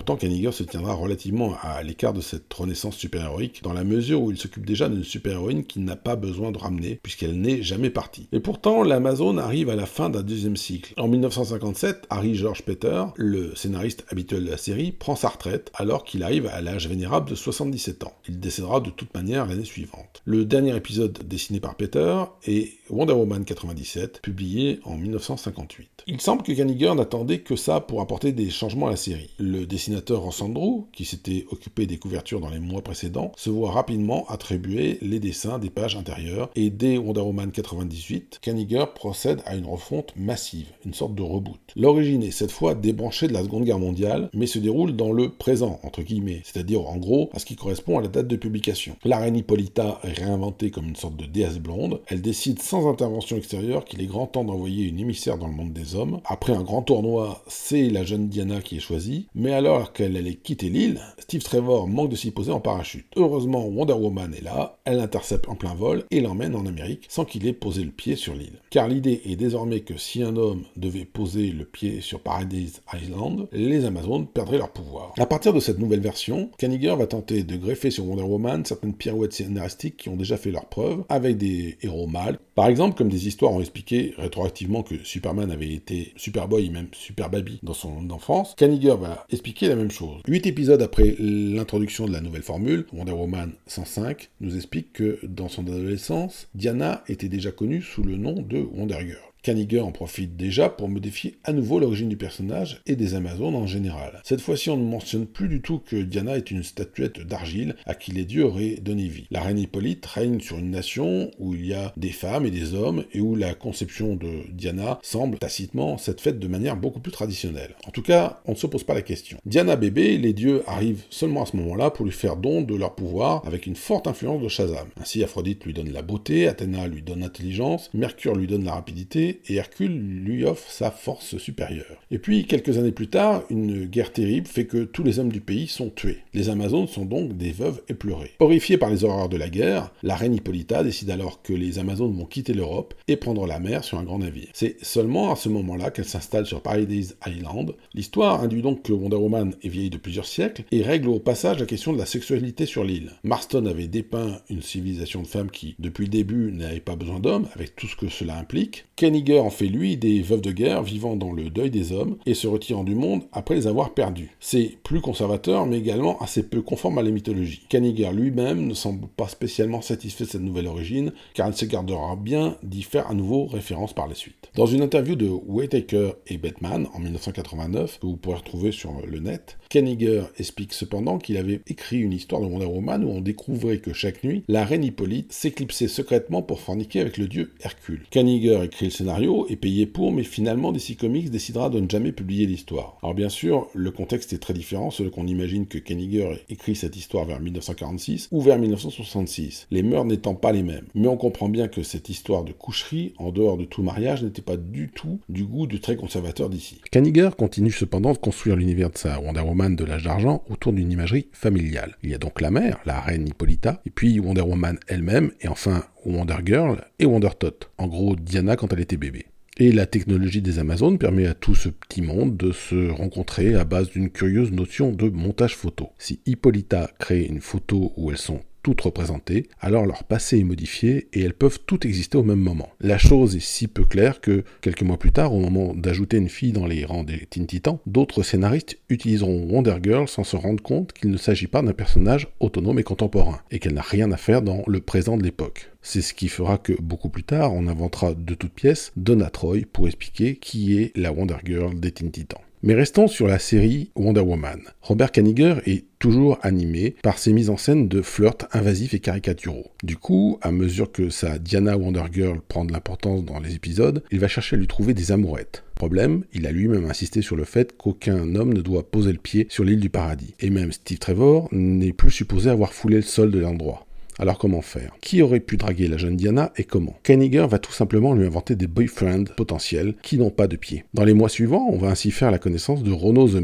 Pourtant, Kaniger se tiendra relativement à l'écart de cette renaissance super-héroïque, dans la mesure où il s'occupe déjà d'une super-héroïne qu'il n'a pas besoin de ramener, puisqu'elle n'est jamais partie. Et pourtant, l'Amazon arrive à la fin d'un deuxième cycle. En 1957, Harry George Peter, le scénariste habituel de la série, prend sa retraite, alors qu'il arrive à l'âge vénérable de 77 ans. Il décédera de toute manière l'année suivante. Le dernier épisode dessiné par Peter est Wonder Woman 97, publié en 1958. Il semble que Kaniger n'attendait que ça pour apporter des changements à la série. Le dessinateur Rossandro, qui s'était occupé des couvertures dans les mois précédents, se voit rapidement attribuer les dessins des pages intérieures et dès Wonder Woman 98, Kaniger procède à une refonte massive, une sorte de reboot. L'origine est cette fois débranchée de la Seconde Guerre mondiale, mais se déroule dans le présent, entre guillemets, c'est-à-dire en gros à ce qui correspond à la date de publication. La reine Hippolyta est réinventée comme une sorte de déesse blonde, elle décide sans intervention extérieure qu'il est grand temps d'envoyer une émissaire dans le monde des hommes. Après un grand tournoi, c'est la jeune Diana qui est choisie, mais alors qu'elle allait quitter l'île, Steve Trevor manque de s'y poser en parachute. Heureusement, Wonder Woman est là, elle l'intercepte en plein vol et l'emmène en Amérique sans qu'il ait posé le pied sur l'île. Car l'idée est désormais que si un homme devait poser le pied sur Paradise Island, les Amazones perdraient leur pouvoir. À partir de cette nouvelle version, Kaniger va tenter de greffer sur Wonder Woman certaines pirouettes scénaristiques qui ont déjà fait leur preuve, avec des héros mâles. Par exemple, comme des histoires ont expliqué rétroactivement que Superman avait été Superboy et même Super Baby dans son enfance, Kaniger va expliquer la même chose. Huit épisodes après l'introduction de la nouvelle formule, Wonder Woman 105 nous explique que dans son adolescence, Diana était déjà connue sous le nom de Wonder Girl. Kanigher en profite déjà pour modifier à nouveau l'origine du personnage et des Amazones en général. Cette fois-ci, on ne mentionne plus du tout que Diana est une statuette d'argile à qui les dieux auraient donné vie. La reine Hippolyte règne sur une nation où il y a des femmes et des hommes et où la conception de Diana semble tacitement s'être faite de manière beaucoup plus traditionnelle. En tout cas, on ne se pose pas la question. Diana bébé, les dieux arrivent seulement à ce moment-là pour lui faire don de leur pouvoir avec une forte influence de Shazam. Ainsi, Aphrodite lui donne la beauté, Athéna lui donne l'intelligence, Mercure lui donne la rapidité et Hercule lui offre sa force supérieure. Et puis, quelques années plus tard, une guerre terrible fait que tous les hommes du pays sont tués. Les Amazones sont donc des veuves éplorées. Horrifiées par les horreurs de la guerre, la reine Hippolyta décide alors que les Amazones vont quitter l'Europe et prendre la mer sur un grand navire. C'est seulement à ce moment-là qu'elle s'installe sur Paradise Island. L'histoire induit donc que Wonder Woman est vieille de plusieurs siècles et règle au passage la question de la sexualité sur l'île. Marston avait dépeint une civilisation de femmes qui, depuis le début, n'avait pas besoin d'hommes, avec tout ce que cela implique. En fait lui des veuves de guerre vivant dans le deuil des hommes et se retirant du monde après les avoir perdus. C'est plus conservateur, mais également assez peu conforme à la mythologie. Kenniger lui-même ne semble pas spécialement satisfait de cette nouvelle origine, car il se gardera bien d'y faire à nouveau référence par la suite. Dans une interview de Whitaker et Batman en 1989, que vous pourrez retrouver sur le net, Kenniger explique cependant qu'il avait écrit une histoire de Wonder Woman où on découvrait que chaque nuit, la reine Hippolyte s'éclipsait secrètement pour forniquer avec le dieu Hercule. Kenniger écrit le scénario, est payé pour, mais finalement DC Comics décidera de ne jamais publier l'histoire. Alors bien sûr, le contexte est très différent, selon qu'on imagine que Kenniger écrit cette histoire vers 1946 ou vers 1966, les mœurs n'étant pas les mêmes. Mais on comprend bien que cette histoire de coucherie, en dehors de tout mariage, n'était pas du tout du goût du très conservateur d'ici. Kenniger continue cependant de construire l'univers de sa Wonder Woman de l'âge d'argent autour d'une imagerie familiale. Il y a donc la mère, la reine Hippolyta, et puis Wonder Woman elle-même, et enfin Wonder Girl et Wonder Tot. En gros, Diana quand elle était bébé. Et la technologie des Amazones permet à tout ce petit monde de se rencontrer à base d'une curieuse notion de montage photo. Si Hippolyta crée une photo où elles sont toutes représentées, alors leur passé est modifié et elles peuvent toutes exister au même moment. La chose est si peu claire que, quelques mois plus tard, au moment d'ajouter une fille dans les rangs des Teen Titans, d'autres scénaristes utiliseront Wonder Girl sans se rendre compte qu'il ne s'agit pas d'un personnage autonome et contemporain, et qu'elle n'a rien à faire dans le présent de l'époque. C'est ce qui fera que beaucoup plus tard, on inventera de toutes pièces Donna Troy pour expliquer qui est la Wonder Girl des Teen Titans. Mais restons sur la série Wonder Woman. Robert Kaniger est toujours animé par ses mises en scène de flirts invasifs et caricaturaux. Du coup, à mesure que sa Diana Wonder Girl prend de l'importance dans les épisodes, il va chercher à lui trouver des amourettes. Problème, il a lui-même insisté sur le fait qu'aucun homme ne doit poser le pied sur l'île du paradis. Et même Steve Trevor n'est plus supposé avoir foulé le sol de l'endroit. Alors comment faire? Qui aurait pu draguer la jeune Diana et comment? Kaniger va tout simplement lui inventer des boyfriends potentiels qui n'ont pas de pied. Dans les mois suivants, on va ainsi faire la connaissance de Rono the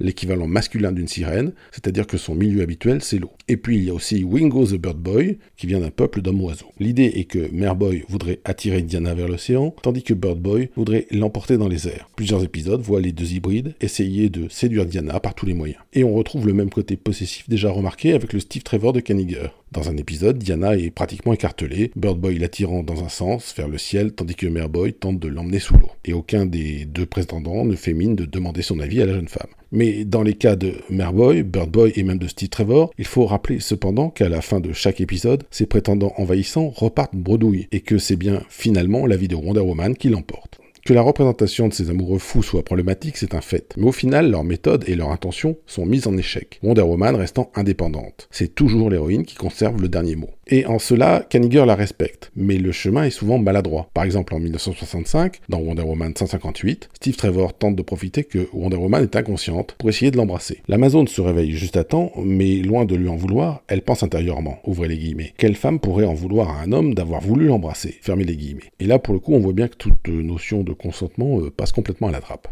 l'équivalent masculin d'une sirène, c'est-à-dire que son milieu habituel c'est l'eau. Et puis il y a aussi Wingo the Bird Boy, qui vient d'un peuple d'hommes-oiseaux. L'idée est que Merboy voudrait attirer Diana vers l'océan, tandis que Bird Boy voudrait l'emporter dans les airs. Plusieurs épisodes voient les deux hybrides essayer de séduire Diana par tous les moyens. Et on retrouve le même côté possessif déjà remarqué avec le Steve Trevor de Kaniger. Dans un épisode, Diana est pratiquement écartelée, Bird Boy l'attirant dans un sens, vers le ciel, tandis que Merboy tente de l'emmener sous l'eau. Et aucun des deux prétendants ne fait mine de demander son avis à la jeune femme. Mais dans les cas de Merboy, Bird Boy et même de Steve Trevor, il faut rappeler cependant qu'à la fin de chaque épisode, ces prétendants envahissants repartent bredouille, et que c'est bien finalement la vie de Wonder Woman qui l'emporte. Que la représentation de ces amoureux fous soit problématique, c'est un fait. Mais au final, leur méthode et leur intention sont mises en échec. Wonder Woman restant indépendante. C'est toujours l'héroïne qui conserve le dernier mot. Et en cela, Kaniger la respecte, mais le chemin est souvent maladroit. Par exemple, en 1965, dans Wonder Woman 158, Steve Trevor tente de profiter que Wonder Woman est inconsciente pour essayer de l'embrasser. L'Amazone se réveille juste à temps, mais loin de lui en vouloir, elle pense intérieurement, ouvrez les guillemets. Quelle femme pourrait en vouloir à un homme d'avoir voulu l'embrasser? Fermez les guillemets. Et là, pour le coup, on voit bien que toute notion de consentement euh, passe complètement à la trappe.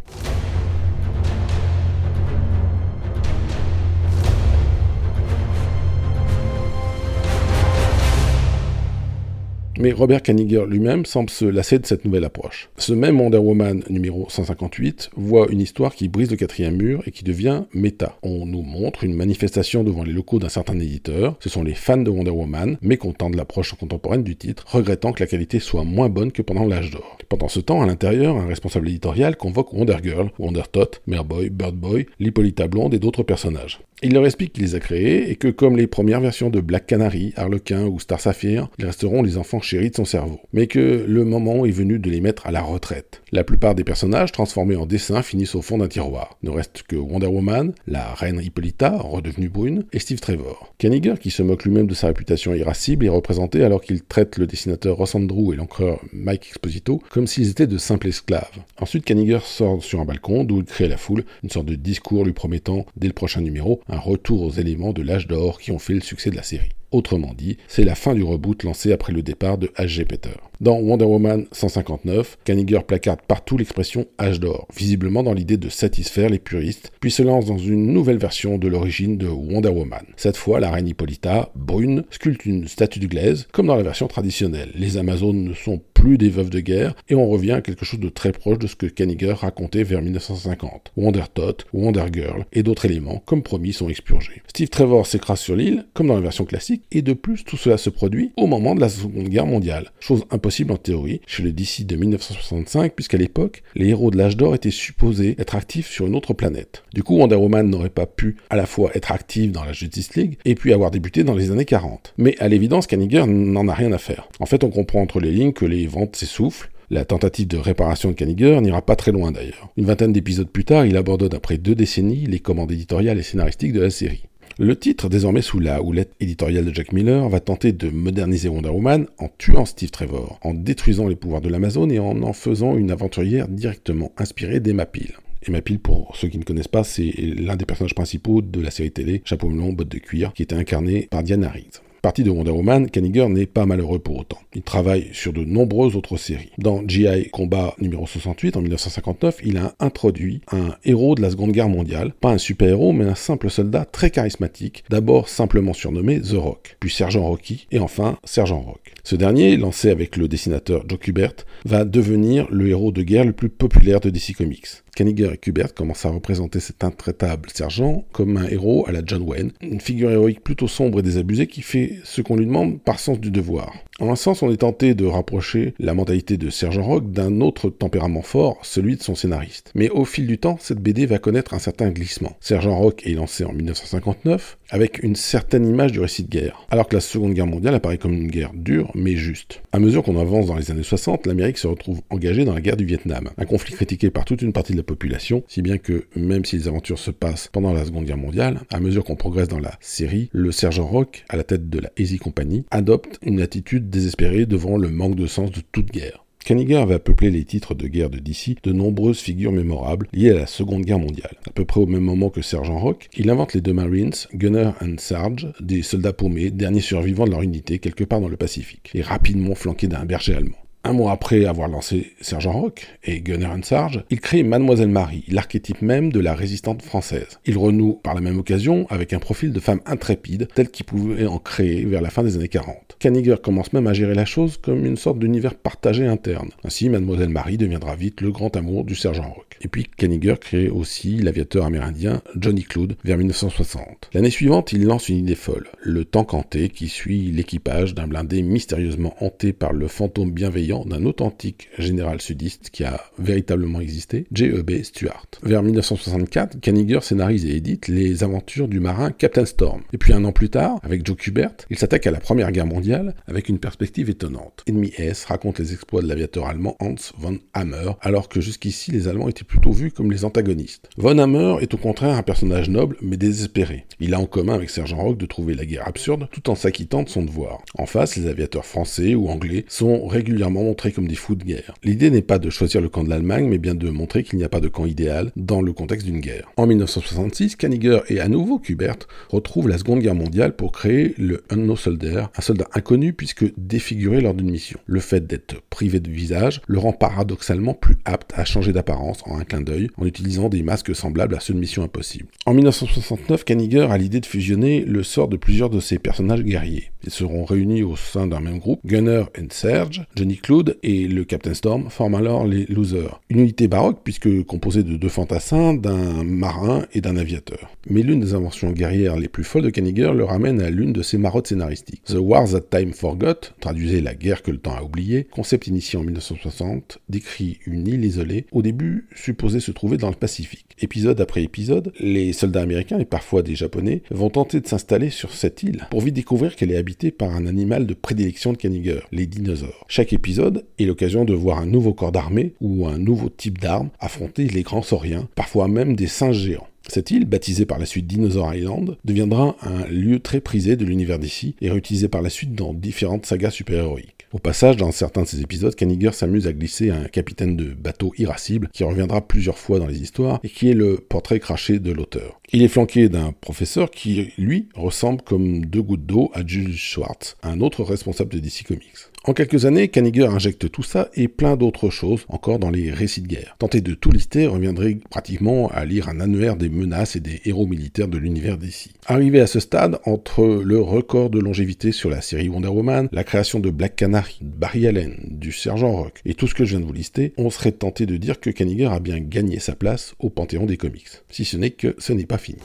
Mais Robert Kaniger lui-même semble se lasser de cette nouvelle approche. Ce même Wonder Woman numéro 158 voit une histoire qui brise le quatrième mur et qui devient méta. On nous montre une manifestation devant les locaux d'un certain éditeur. Ce sont les fans de Wonder Woman, mécontents de l'approche contemporaine du titre, regrettant que la qualité soit moins bonne que pendant l'âge d'or. Pendant ce temps, à l'intérieur, un responsable éditorial convoque Wonder Girl, Wonder Tot, Merboy, Bird Boy, l'Hippolyta Blonde et d'autres personnages. Il leur explique qu'il les a créés et que comme les premières versions de Black Canary, Harlequin ou Star Sapphire, ils resteront les enfants chéris de son cerveau, mais que le moment est venu de les mettre à la retraite. La plupart des personnages transformés en dessin finissent au fond d'un tiroir. Ne reste que Wonder Woman, la reine Hippolyta, redevenue brune, et Steve Trevor. Kaniger, qui se moque lui-même de sa réputation irascible, est représenté alors qu'il traite le dessinateur Ross Andrew et l'encreur Mike Exposito comme s'ils étaient de simples esclaves. Ensuite, Kaniger sort sur un balcon d'où il crée la foule une sorte de discours lui promettant, dès le prochain numéro, un retour aux éléments de l'âge d'or qui ont fait le succès de la série. Autrement dit, c'est la fin du reboot lancé après le départ de H.G. Peter. Dans Wonder Woman 159, Kaniger placarde partout l'expression âge d'or, visiblement dans l'idée de satisfaire les puristes, puis se lance dans une nouvelle version de l'origine de Wonder Woman. Cette fois, la reine Hippolyta, brune, sculpte une statue de glaise, comme dans la version traditionnelle. Les Amazones ne sont plus des veuves de guerre, et on revient à quelque chose de très proche de ce que Kaniger racontait vers 1950. Wonder Tot, Wonder Girl et d'autres éléments, comme promis, sont expurgés. Steve Trevor s'écrase sur l'île, comme dans la version classique, et de plus, tout cela se produit au moment de la Seconde Guerre mondiale. Chose impossible en théorie chez le DC de 1965, puisqu'à l'époque, les héros de l'âge d'or étaient supposés être actifs sur une autre planète. Du coup, Wonder Woman n'aurait pas pu à la fois être active dans la Justice League et puis avoir débuté dans les années 40. Mais à l'évidence, Kaniger n'en a rien à faire. En fait, on comprend entre les lignes que les ventes s'essoufflent, la tentative de réparation de Kaniger n'ira pas très loin d'ailleurs. Une vingtaine d'épisodes plus tard, il abandonne après deux décennies les commandes éditoriales et scénaristiques de la série. Le titre, désormais sous la houlette éditoriale de Jack Miller, va tenter de moderniser Wonder Woman en tuant Steve Trevor, en détruisant les pouvoirs de l'Amazon et en en faisant une aventurière directement inspirée d'Emma Peel. Emma Peel, pour ceux qui ne connaissent pas, c'est l'un des personnages principaux de la série télé Chapeau melon, bottes de cuir, qui était incarné par Diana Riggs de Wonder Woman, Kaniger n'est pas malheureux pour autant. Il travaille sur de nombreuses autres séries. Dans GI Combat numéro 68 en 1959, il a introduit un héros de la Seconde Guerre mondiale, pas un super-héros, mais un simple soldat très charismatique, d'abord simplement surnommé The Rock, puis Sergent Rocky, et enfin Sergent Rock. Ce dernier, lancé avec le dessinateur Joe Kubert, va devenir le héros de guerre le plus populaire de DC Comics. Kaniger et Kubert commencent à représenter cet intraitable sergent comme un héros à la John Wayne, une figure héroïque plutôt sombre et désabusée qui fait ce qu'on lui demande par sens du devoir. En un sens, on est tenté de rapprocher la mentalité de Sergent Rock d'un autre tempérament fort, celui de son scénariste. Mais au fil du temps, cette BD va connaître un certain glissement. Sergent Rock est lancé en 1959 avec une certaine image du récit de guerre, alors que la Seconde Guerre mondiale apparaît comme une guerre dure mais juste. À mesure qu'on avance dans les années 60, l'Amérique se retrouve engagée dans la guerre du Vietnam, un conflit critiqué par toute une partie de la population, si bien que même si les aventures se passent pendant la Seconde Guerre mondiale, à mesure qu'on progresse dans la série, le sergent Rock, à la tête de la Easy Company, adopte une attitude désespérée devant le manque de sens de toute guerre. Kaniger va peupler les titres de guerre de DC de nombreuses figures mémorables liées à la Seconde Guerre mondiale. À peu près au même moment que Sergent Rock, il invente les deux Marines, Gunner and Sarge, des soldats paumés, derniers survivants de leur unité quelque part dans le Pacifique, et rapidement flanqués d'un berger allemand. Un mois après avoir lancé Sergent Rock et Gunner and Sarge, il crée Mademoiselle Marie, l'archétype même de la résistante française. Il renoue par la même occasion avec un profil de femme intrépide tel qu'il pouvait en créer vers la fin des années 40. Kaniger commence même à gérer la chose comme une sorte d'univers partagé interne. Ainsi, Mademoiselle Marie deviendra vite le grand amour du Sergent Rock. Et puis Kaniger crée aussi l'aviateur amérindien Johnny Cloud vers 1960. L'année suivante, il lance une idée folle, le tank hanté qui suit l'équipage d'un blindé mystérieusement hanté par le fantôme bienveillant d'un authentique général sudiste qui a véritablement existé, J.E.B. Stuart. Vers 1964, Kaniger scénarise et édite les aventures du marin Captain Storm. Et puis un an plus tard, avec Joe Kubert, il s'attaque à la Première Guerre mondiale avec une perspective étonnante. Ennemi S raconte les exploits de l'aviateur allemand Hans von Hammer, alors que jusqu'ici les Allemands étaient plutôt vus comme les antagonistes. Von Hammer est au contraire un personnage noble mais désespéré. Il a en commun avec Sergent Rock de trouver la guerre absurde tout en s'acquittant de son devoir. En face, les aviateurs français ou anglais sont régulièrement montrés comme des fous de guerre. L'idée n'est pas de choisir le camp de l'Allemagne, mais bien de montrer qu'il n'y a pas de camp idéal dans le contexte d'une guerre. En 1966, Kaniger et à nouveau Kubert retrouvent la Seconde Guerre mondiale pour créer le Unknown Soldier, un soldat inconnu puisque défiguré lors d'une mission. Le fait d'être privé de visage le rend paradoxalement plus apte à changer d'apparence en un clin d'œil en utilisant des masques semblables à ceux de Mission Impossible. En 1969, Kaniger a l'idée de fusionner le sort de plusieurs de ses personnages guerriers. Ils seront réunis au sein d'un même groupe, Gunner et Serge, Johnny Clou Et le Captain Storm forment alors les Losers. Une unité baroque puisque composée de deux fantassins, d'un marin et d'un aviateur. Mais l'une des inventions guerrières les plus folles de Kaniger le ramène à l'une de ses marottes scénaristiques. The War That Time Forgot, traduisait la guerre que le temps a oubliée, concept initié en 1960, décrit une île isolée, au début supposée se trouver dans le Pacifique. Épisode après épisode, les soldats américains et parfois des japonais vont tenter de s'installer sur cette île pour vite découvrir qu'elle est habitée par un animal de prédilection de Kaniger, les dinosaures. Chaque épisode est l'occasion de voir un nouveau corps d'armée ou un nouveau type d'arme affronter les grands sauriens, parfois même des singes géants. Cette île, baptisée par la suite Dinosaur Island, deviendra un lieu très prisé de l'univers d'ici et réutilisé par la suite dans différentes sagas super-héroïques. Au passage, dans certains de ces épisodes, Kaniger s'amuse à glisser un capitaine de bateau irascible qui reviendra plusieurs fois dans les histoires et qui est le portrait craché de l'auteur. Il est flanqué d'un professeur qui, lui, ressemble comme deux gouttes d'eau à Jules Schwartz, un autre responsable de DC Comics. En quelques années, Kaniger injecte tout ça et plein d'autres choses encore dans les récits de guerre. Tenter de tout lister reviendrait pratiquement à lire un annuaire des menaces et des héros militaires de l'univers d'ici. Arrivé à ce stade, entre le record de longévité sur la série Wonder Woman, la création de Black Canary, Barry Allen, du Sergent Rock et tout ce que je viens de vous lister, on serait tenté de dire que Kaniger a bien gagné sa place au panthéon des comics. Si ce n'est que ce n'est pas fini.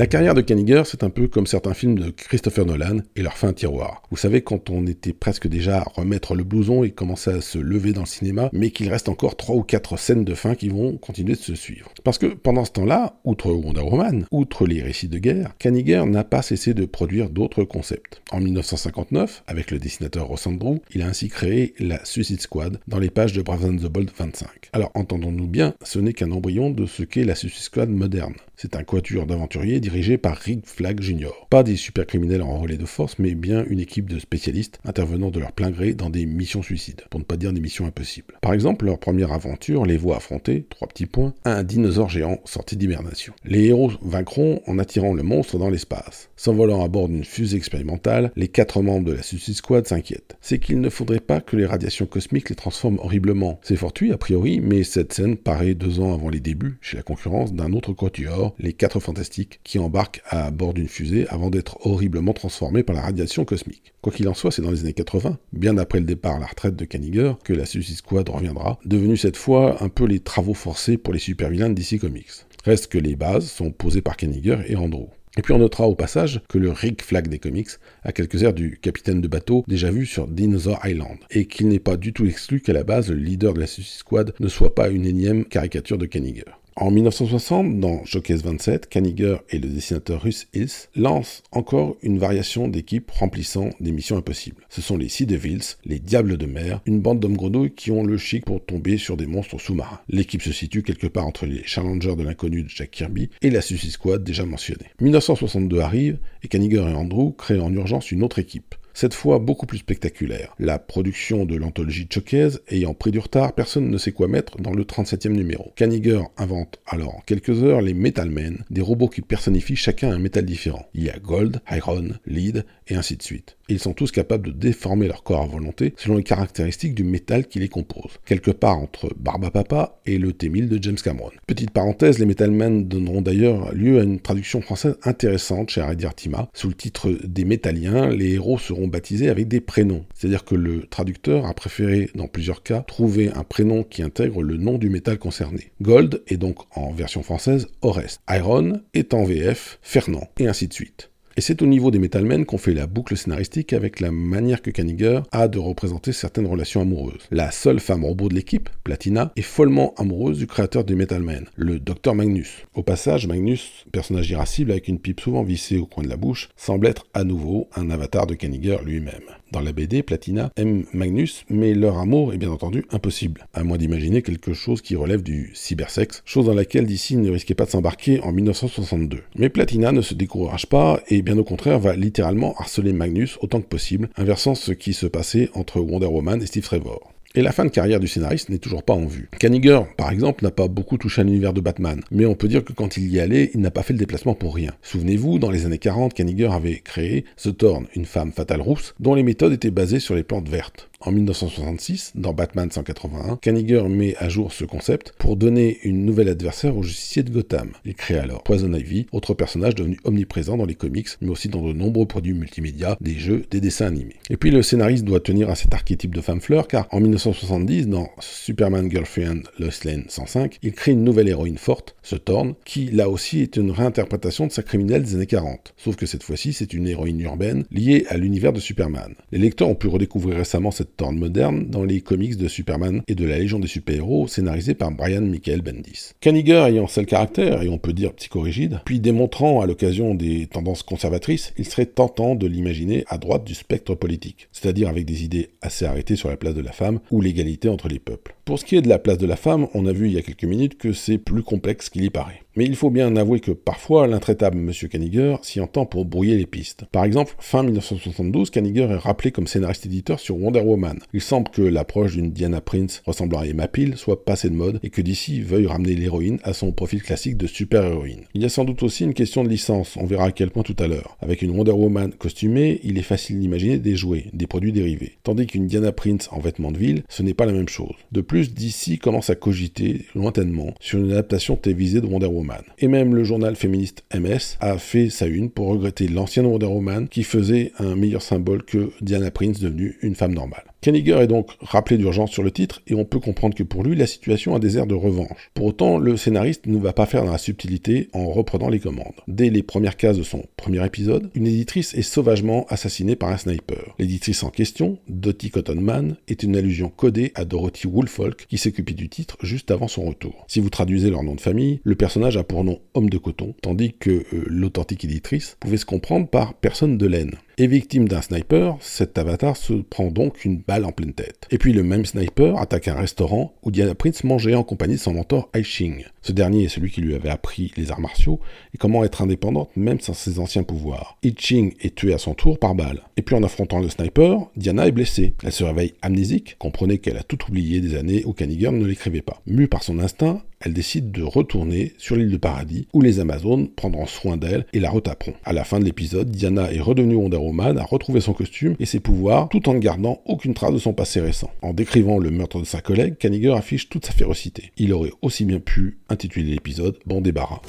La carrière de Kaniger, c'est un peu comme certains films de Christopher Nolan et leur fin tiroir. Vous savez, quand on était presque déjà à remettre le blouson et commençait à se lever dans le cinéma, mais qu'il reste encore trois ou quatre scènes de fin qui vont continuer de se suivre. Parce que pendant ce temps-là, outre Wonder Woman, outre les récits de guerre, Kaniger n'a pas cessé de produire d'autres concepts. En 1959, avec le dessinateur Ross Andrew, il a ainsi créé la Suicide Squad dans les pages de Brave and the Bold 25. Alors entendons-nous bien, ce n'est qu'un embryon de ce qu'est la Suicide Squad moderne. C'est un quatuor d'aventuriers dirigé par Rick Flag Jr. Pas des super criminels en relais de force, mais bien une équipe de spécialistes intervenant de leur plein gré dans des missions suicides, pour ne pas dire des missions impossibles. Par exemple, leur première aventure les voit affronter, trois petits points, un dinosaure géant sorti d'hibernation. Les héros vaincront en attirant le monstre dans l'espace. S'envolant à bord d'une fusée expérimentale, les quatre membres de la Suicide Squad s'inquiètent. C'est qu'il ne faudrait pas que les radiations cosmiques les transforment horriblement. C'est fortuit a priori, mais cette scène paraît deux ans avant les débuts, chez la concurrence d'un autre quatuor, les quatre fantastiques, qui embarquent à bord d'une fusée avant d'être horriblement transformés par la radiation cosmique. Quoi qu'il en soit, c'est dans les années 80, bien après le départ à la retraite de Kaniger, que la Suicide Squad reviendra, devenu cette fois un peu les travaux forcés pour les super-vilains Comics. Reste que les bases sont posées par Kaniger et Andrew. Et puis on notera au passage que le Rick Flag des comics a quelques airs du capitaine de bateau déjà vu sur Dinosaur Island, et qu'il n'est pas du tout exclu qu'à la base le leader de la Suicide Squad ne soit pas une énième caricature de Kaniger. En 1960, dans Showcase 27, Kaniger et le dessinateur russe Hills lancent encore une variation d'équipe remplissant des missions impossibles. Ce sont les Sea Devils, les Diables de mer, une bande d'hommes grenouilles qui ont le chic pour tomber sur des monstres sous-marins. L'équipe se situe quelque part entre les Challengers de l'inconnu de Jack Kirby et la Suicide Squad déjà mentionnée. 1962 arrive et Kaniger et Andrew créent en urgence une autre équipe cette fois beaucoup plus spectaculaire. La production de l'anthologie Showcase ayant pris du retard, personne ne sait quoi mettre dans le 37e numéro. Kaniger invente alors en quelques heures les Metalmen, des robots qui personnifient chacun un métal différent. Il y a Gold, Iron, Lead et ainsi de suite ils sont tous capables de déformer leur corps à volonté selon les caractéristiques du métal qui les compose, quelque part entre Barbapapa et le T-1000 de James Cameron. Petite parenthèse, les Metalmen donneront d'ailleurs lieu à une traduction française intéressante chez Harry Artima. Sous le titre des Métalliens, les héros seront baptisés avec des prénoms, c'est-à-dire que le traducteur a préféré, dans plusieurs cas, trouver un prénom qui intègre le nom du métal concerné. Gold est donc en version française Orest. Iron est en VF Fernand, et ainsi de suite. Et c'est au niveau des Metalmen qu'on fait la boucle scénaristique avec la manière que Kaniger a de représenter certaines relations amoureuses. La seule femme robot de l'équipe, Platina, est follement amoureuse du créateur des Metalmen, le Dr Magnus. Au passage, Magnus, personnage irascible avec une pipe souvent vissée au coin de la bouche, semble être à nouveau un avatar de Kaniger lui-même. Dans la BD, Platina aime Magnus, mais leur amour est bien entendu impossible, à moins d'imaginer quelque chose qui relève du cybersexe, chose dans laquelle DC ne risquait pas de s'embarquer en 1962. Mais Platina ne se décourage pas et bien au contraire va littéralement harceler Magnus autant que possible, inversant ce qui se passait entre Wonder Woman et Steve Trevor. Et la fin de carrière du scénariste n'est toujours pas en vue. Kaniger, par exemple, n'a pas beaucoup touché à l'univers de Batman, mais on peut dire que quand il y allait, il n'a pas fait le déplacement pour rien. Souvenez-vous, dans les années 40, Kaniger avait créé The Thorn, une femme fatale rousse, dont les méthodes étaient basées sur les plantes vertes. En 1966, dans Batman 181, Kaniger met à jour ce concept pour donner une nouvelle adversaire au justicier de Gotham. Il crée alors Poison Ivy, autre personnage devenu omniprésent dans les comics, mais aussi dans de nombreux produits multimédia, des jeux, des dessins animés. Et puis le scénariste doit tenir à cet archétype de femme fleur, car en 1970, dans Superman Girlfriend Lois Lane 105, il crée une nouvelle héroïne forte, ce Thorn, qui là aussi est une réinterprétation de sa criminelle des années 40. Sauf que cette fois-ci, c'est une héroïne urbaine liée à l'univers de Superman. Les lecteurs ont pu redécouvrir récemment cette Thorn moderne dans les comics de Superman et de la Légion des super-héros scénarisés par Brian Michael Bendis. Kaniger ayant seul caractère, et on peut dire psychorigide, puis démontrant à l'occasion des tendances conservatrices, il serait tentant de l'imaginer à droite du spectre politique, c'est-à-dire avec des idées assez arrêtées sur la place de la femme ou l'égalité entre les peuples. Pour ce qui est de la place de la femme, on a vu il y a quelques minutes que c'est plus complexe qu'il y paraît. Mais il faut bien avouer que parfois, l'intraitable M. Kaniger s'y entend pour brouiller les pistes. Par exemple, fin 1972, Kaniger est rappelé comme scénariste-éditeur sur Wonder Woman. Il semble que l'approche d'une Diana Prince ressemblant à Emma Peel soit passée de mode et que DC veuille ramener l'héroïne à son profil classique de super-héroïne. Il y a sans doute aussi une question de licence, on verra à quel point tout à l'heure. Avec une Wonder Woman costumée, il est facile d'imaginer des jouets, des produits dérivés. Tandis qu'une Diana Prince en vêtements de ville, ce n'est pas la même chose. De plus, DC commence à cogiter lointainement sur une adaptation télévisée de Wonder Woman. Et même le journal féministe MS a fait sa une pour regretter l'ancienne Wonder Woman qui faisait un meilleur symbole que Diana Prince devenue une femme normale. Kenniger est donc rappelé d'urgence sur le titre et on peut comprendre que pour lui la situation a des airs de revanche. Pour autant, le scénariste ne va pas faire dans la subtilité en reprenant les commandes. Dès les premières cases de son premier épisode, une éditrice est sauvagement assassinée par un sniper. L'éditrice en question, Dottie Cottonman, est une allusion codée à Dorothy Woolfolk qui s'occupait du titre juste avant son retour. Si vous traduisez leur nom de famille, le personnage a pour nom homme de coton, tandis que euh, l'authentique éditrice pouvait se comprendre par personne de laine. Et victime d'un sniper, cet avatar se prend donc une balle en pleine tête. Et puis le même sniper attaque un restaurant où Diana Prince mangeait en compagnie de son mentor Ai Ching. Ce dernier est celui qui lui avait appris les arts martiaux et comment être indépendante même sans ses anciens pouvoirs. Ai Ching est tué à son tour par balle. Et puis en affrontant le sniper, Diana est blessée. Elle se réveille amnésique, comprenez qu'elle a tout oublié des années où Kaniger ne l'écrivait pas. Mue par son instinct, elle décide de retourner sur l'île de Paradis, où les Amazones prendront soin d'elle et la retaperont. À la fin de l'épisode, Diana est redevenue Wonder Woman, a retrouvé son costume et ses pouvoirs, tout en ne gardant aucune trace de son passé récent. En décrivant le meurtre de sa collègue, Kaniger affiche toute sa férocité. Il aurait aussi bien pu intituler l'épisode Bon débarras.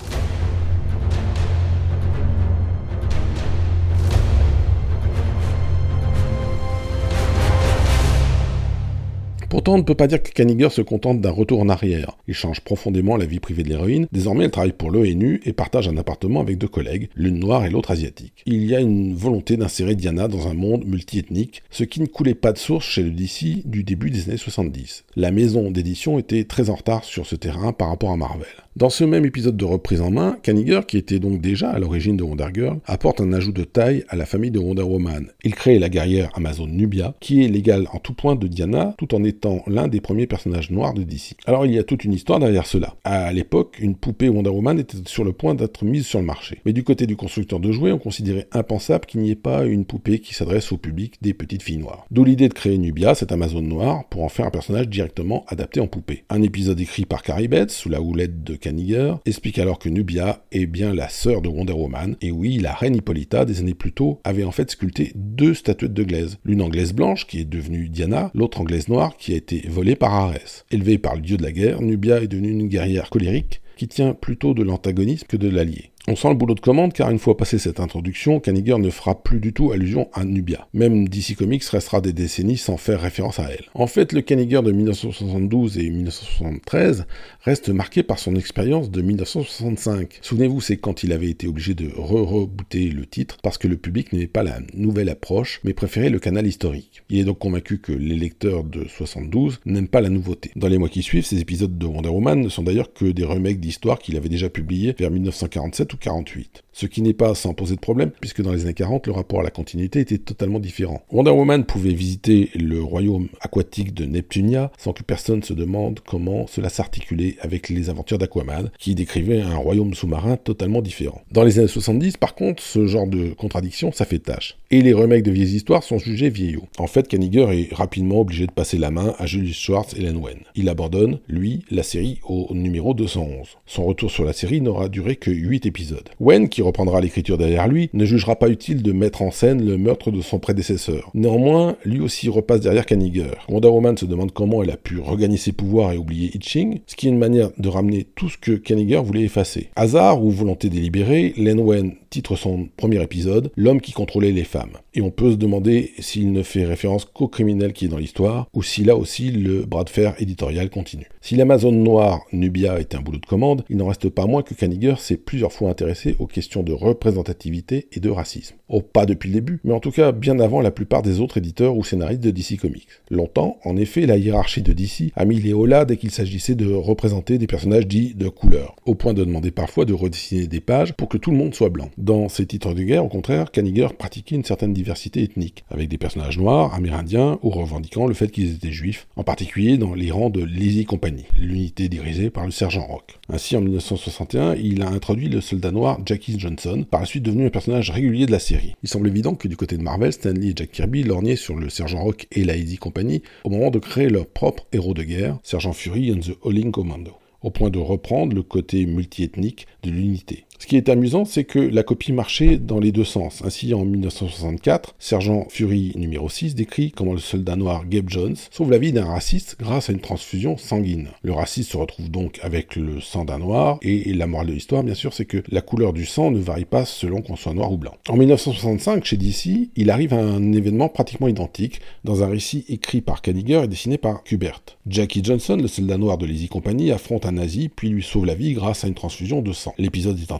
Pourtant, on ne peut pas dire que Kaniger se contente d'un retour en arrière. Il change profondément la vie privée de l'héroïne. Désormais, elle travaille pour l'ONU et partage un appartement avec deux collègues, l'une noire et l'autre asiatique. Il y a une volonté d'insérer Diana dans un monde multiethnique, ce qui ne coulait pas de source chez le DC du début des années 70. La maison d'édition était très en retard sur ce terrain par rapport à Marvel. Dans ce même épisode de reprise en main, Kaniger, qui était donc déjà à l'origine de Wonder Girl, apporte un ajout de taille à la famille de Wonder Woman. Il crée la guerrière Amazon Nubia, qui est l'égale en tout point de Diana, tout en étant l'un des premiers personnages noirs de DC. Alors il y a toute une histoire derrière cela. À l'époque, une poupée Wonder Woman était sur le point d'être mise sur le marché. Mais du côté du constructeur de jouets, on considérait impensable qu'il n'y ait pas une poupée qui s'adresse au public des petites filles noires. D'où l'idée de créer Nubia, cette Amazon noire, pour en faire un personnage directement adapté en poupée. Un épisode écrit par Carrie Betts, sous la houlette de Kaniger, explique alors que Nubia est bien la sœur de Wonder Woman, et oui, la reine Hippolyta, des années plus tôt, avait en fait sculpté deux statuettes de glaise, l'une anglaise blanche, qui est devenue Diana, l'autre anglaise noire, qui a été volée par Arès. Élevée par le dieu de la guerre, Nubia est devenue une guerrière colérique, qui tient plutôt de l'antagonisme que de l'allié. On sent le boulot de commande car une fois passé cette introduction, Kaniger ne fera plus du tout allusion à Nubia. Même DC Comics restera des décennies sans faire référence à elle. En fait, le Kaniger de 1972 et 1973 reste marqué par son expérience de 1965. Souvenez-vous, c'est quand il avait été obligé de re-rebooter le titre parce que le public n'aimait pas la nouvelle approche mais préférait le canal historique. Il est donc convaincu que les lecteurs de 72 n'aiment pas la nouveauté. Dans les mois qui suivent, ces épisodes de Wonder Woman ne sont d'ailleurs que des remakes d'histoires qu'il avait déjà publiées vers 1947 48. Ce qui n'est pas sans poser de problème, puisque dans les années 40, le rapport à la continuité était totalement différent. Wonder Woman pouvait visiter le royaume aquatique de Neptunia sans que personne se demande comment cela s'articulait avec les aventures d'Aquaman, qui décrivait un royaume sous-marin totalement différent. Dans les années 70, par contre, ce genre de contradiction, ça fait tâche. Et les remakes de vieilles histoires sont jugés vieillots. En fait, Kaniger est rapidement obligé de passer la main à Julius Schwartz et Len Wen. Il abandonne, lui, la série au numéro 211. Son retour sur la série n'aura duré que 8 épisodes. Wen, qui reprendra l'écriture derrière lui, ne jugera pas utile de mettre en scène le meurtre de son prédécesseur. Néanmoins, lui aussi repasse derrière Kaniger. Wonder Woman se demande comment elle a pu regagner ses pouvoirs et oublier Itching, ce qui est une manière de ramener tout ce que Kaniger voulait effacer. Hasard ou volonté délibérée, Len Wen titre son premier épisode L'homme qui contrôlait les femmes. Et on peut se demander s'il ne fait référence qu'au criminel qui est dans l'histoire, ou si là aussi le bras de fer éditorial continue. Si l'Amazone noire Nubia est un boulot de commande, il n'en reste pas moins que Kaniger s'est plusieurs fois intéressé aux questions de représentativité et de racisme. Oh, pas depuis le début, mais en tout cas bien avant la plupart des autres éditeurs ou scénaristes de DC Comics. Longtemps, en effet, la hiérarchie de DC a mis les hauts dès qu'il s'agissait de représenter des personnages dits de couleur, au point de demander parfois de redessiner des pages pour que tout le monde soit blanc. Dans ses titres de guerre, au contraire, Kaniger pratiquait une certaine diversité ethnique, avec des personnages noirs, amérindiens ou revendiquant le fait qu'ils étaient juifs, en particulier dans les rangs de l'Easy Company, l'unité dirigée par le sergent Rock. Ainsi, en 1961, il a introduit le soldat noir Jackie Johnson, par la suite devenu un personnage régulier de la série. Il semble évident que du côté de Marvel, Stanley et Jack Kirby lorgnaient sur le sergent Rock et la Easy Company au moment de créer leur propre héros de guerre, Sergent Fury and the Howling Commando, au point de reprendre le côté multiethnique de l'unité. Ce qui est amusant, c'est que la copie marchait dans les deux sens. Ainsi, en 1964, Sergent Fury numéro 6 décrit comment le soldat noir Gabe Jones sauve la vie d'un raciste grâce à une transfusion sanguine. Le raciste se retrouve donc avec le sang d'un noir, et la morale de l'histoire, bien sûr, c'est que la couleur du sang ne varie pas selon qu'on soit noir ou blanc. En 1965, chez DC, il arrive un événement pratiquement identique, dans un récit écrit par Kaniger et dessiné par Kubert. Jackie Johnson, le soldat noir de l'Easy Company, affronte un nazi, puis lui sauve la vie grâce à une transfusion de sang. L'épisode est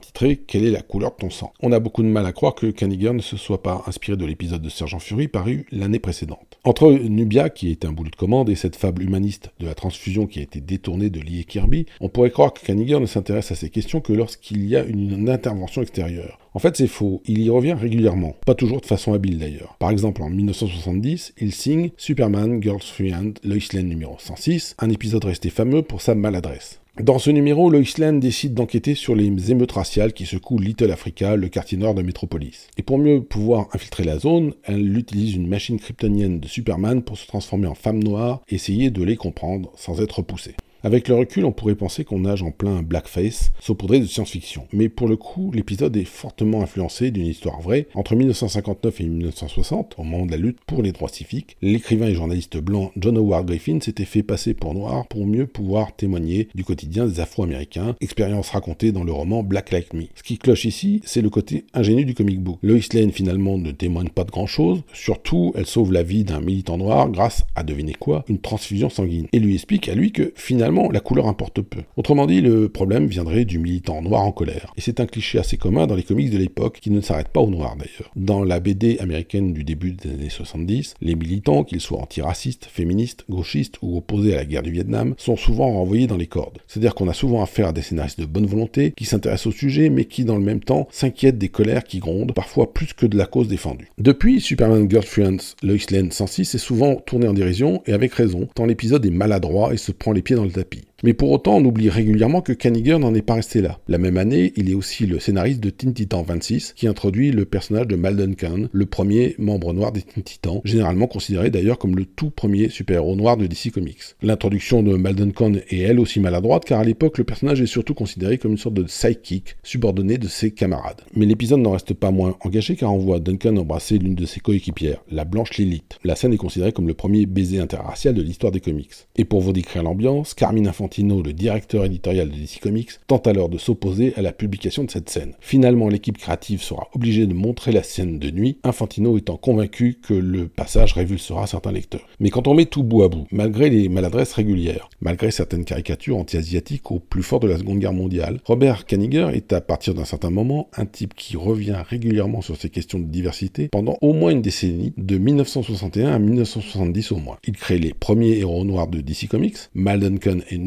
quelle est la couleur de ton sang. On a beaucoup de mal à croire que Kaniger ne se soit pas inspiré de l'épisode de Sergent Fury paru l'année précédente. Entre Nubia, qui est un boulot de commande, et cette fable humaniste de la transfusion qui a été détournée de Lee Kirby, on pourrait croire que Kaniger ne s'intéresse à ces questions que lorsqu'il y a une intervention extérieure. En fait, c'est faux. Il y revient régulièrement. Pas toujours de façon habile d'ailleurs. Par exemple, en 1970, il signe Superman Girls Friend, Lois Lane numéro 106, un épisode resté fameux pour sa maladresse. Dans ce numéro, Lois Lane décide d'enquêter sur les émeutes raciales qui secouent Little Africa, le quartier nord de Metropolis. Et pour mieux pouvoir infiltrer la zone, elle utilise une machine kryptonienne de Superman pour se transformer en femme noire et essayer de les comprendre sans être repoussée. Avec le recul, on pourrait penser qu'on nage en plein blackface, saupoudré de science-fiction. Mais pour le coup, l'épisode est fortement influencé d'une histoire vraie. Entre 1959 et 1960, au moment de la lutte pour les droits civiques, l'écrivain et journaliste blanc John Howard Griffin s'était fait passer pour noir pour mieux pouvoir témoigner du quotidien des Afro-Américains, expérience racontée dans le roman Black Like Me. Ce qui cloche ici, c'est le côté ingénieux du comic book. Lois Lane finalement ne témoigne pas de grand-chose, surtout elle sauve la vie d'un militant noir grâce à, devinez quoi, une transfusion sanguine, et lui explique à lui que finalement la couleur importe peu. Autrement dit, le problème viendrait du militant noir en colère. Et c'est un cliché assez commun dans les comics de l'époque, qui ne s'arrête pas au noir d'ailleurs. Dans la BD américaine du début des années 70, les militants, qu'ils soient antiracistes, féministes, gauchistes ou opposés à la guerre du Vietnam, sont souvent renvoyés dans les cordes. C'est-à-dire qu'on a souvent affaire à des scénaristes de bonne volonté, qui s'intéressent au sujet, mais qui dans le même temps s'inquiètent des colères qui grondent, parfois plus que de la cause défendue. Depuis, Superman Girlfriends, Lois Lane 106 est souvent tourné en dérision, et avec raison, tant l'épisode est maladroit et se prend les pieds dans le tapis mais pour autant, on oublie régulièrement que Kaniger n'en est pas resté là. La même année, il est aussi le scénariste de Teen Titan 26, qui introduit le personnage de Malden Khan, le premier membre noir des Teen Titans, généralement considéré d'ailleurs comme le tout premier super-héros noir de DC Comics. L'introduction de Malden Khan est elle aussi maladroite, car à l'époque, le personnage est surtout considéré comme une sorte de sidekick, subordonné de ses camarades. Mais l'épisode n'en reste pas moins engagé, car on voit Duncan embrasser l'une de ses coéquipières, la Blanche Lilith. La scène est considérée comme le premier baiser interracial de l'histoire des comics. Et pour vous décrire l'ambiance, Carmine Infantino le directeur éditorial de DC Comics, tente alors de s'opposer à la publication de cette scène. Finalement, l'équipe créative sera obligée de montrer la scène de nuit, Infantino étant convaincu que le passage révulsera certains lecteurs. Mais quand on met tout bout à bout, malgré les maladresses régulières, malgré certaines caricatures anti-asiatiques au plus fort de la Seconde Guerre mondiale, Robert Kaniger est à partir d'un certain moment un type qui revient régulièrement sur ces questions de diversité pendant au moins une décennie, de 1961 à 1970 au moins. Il crée les premiers héros noirs de DC Comics, Maldenken et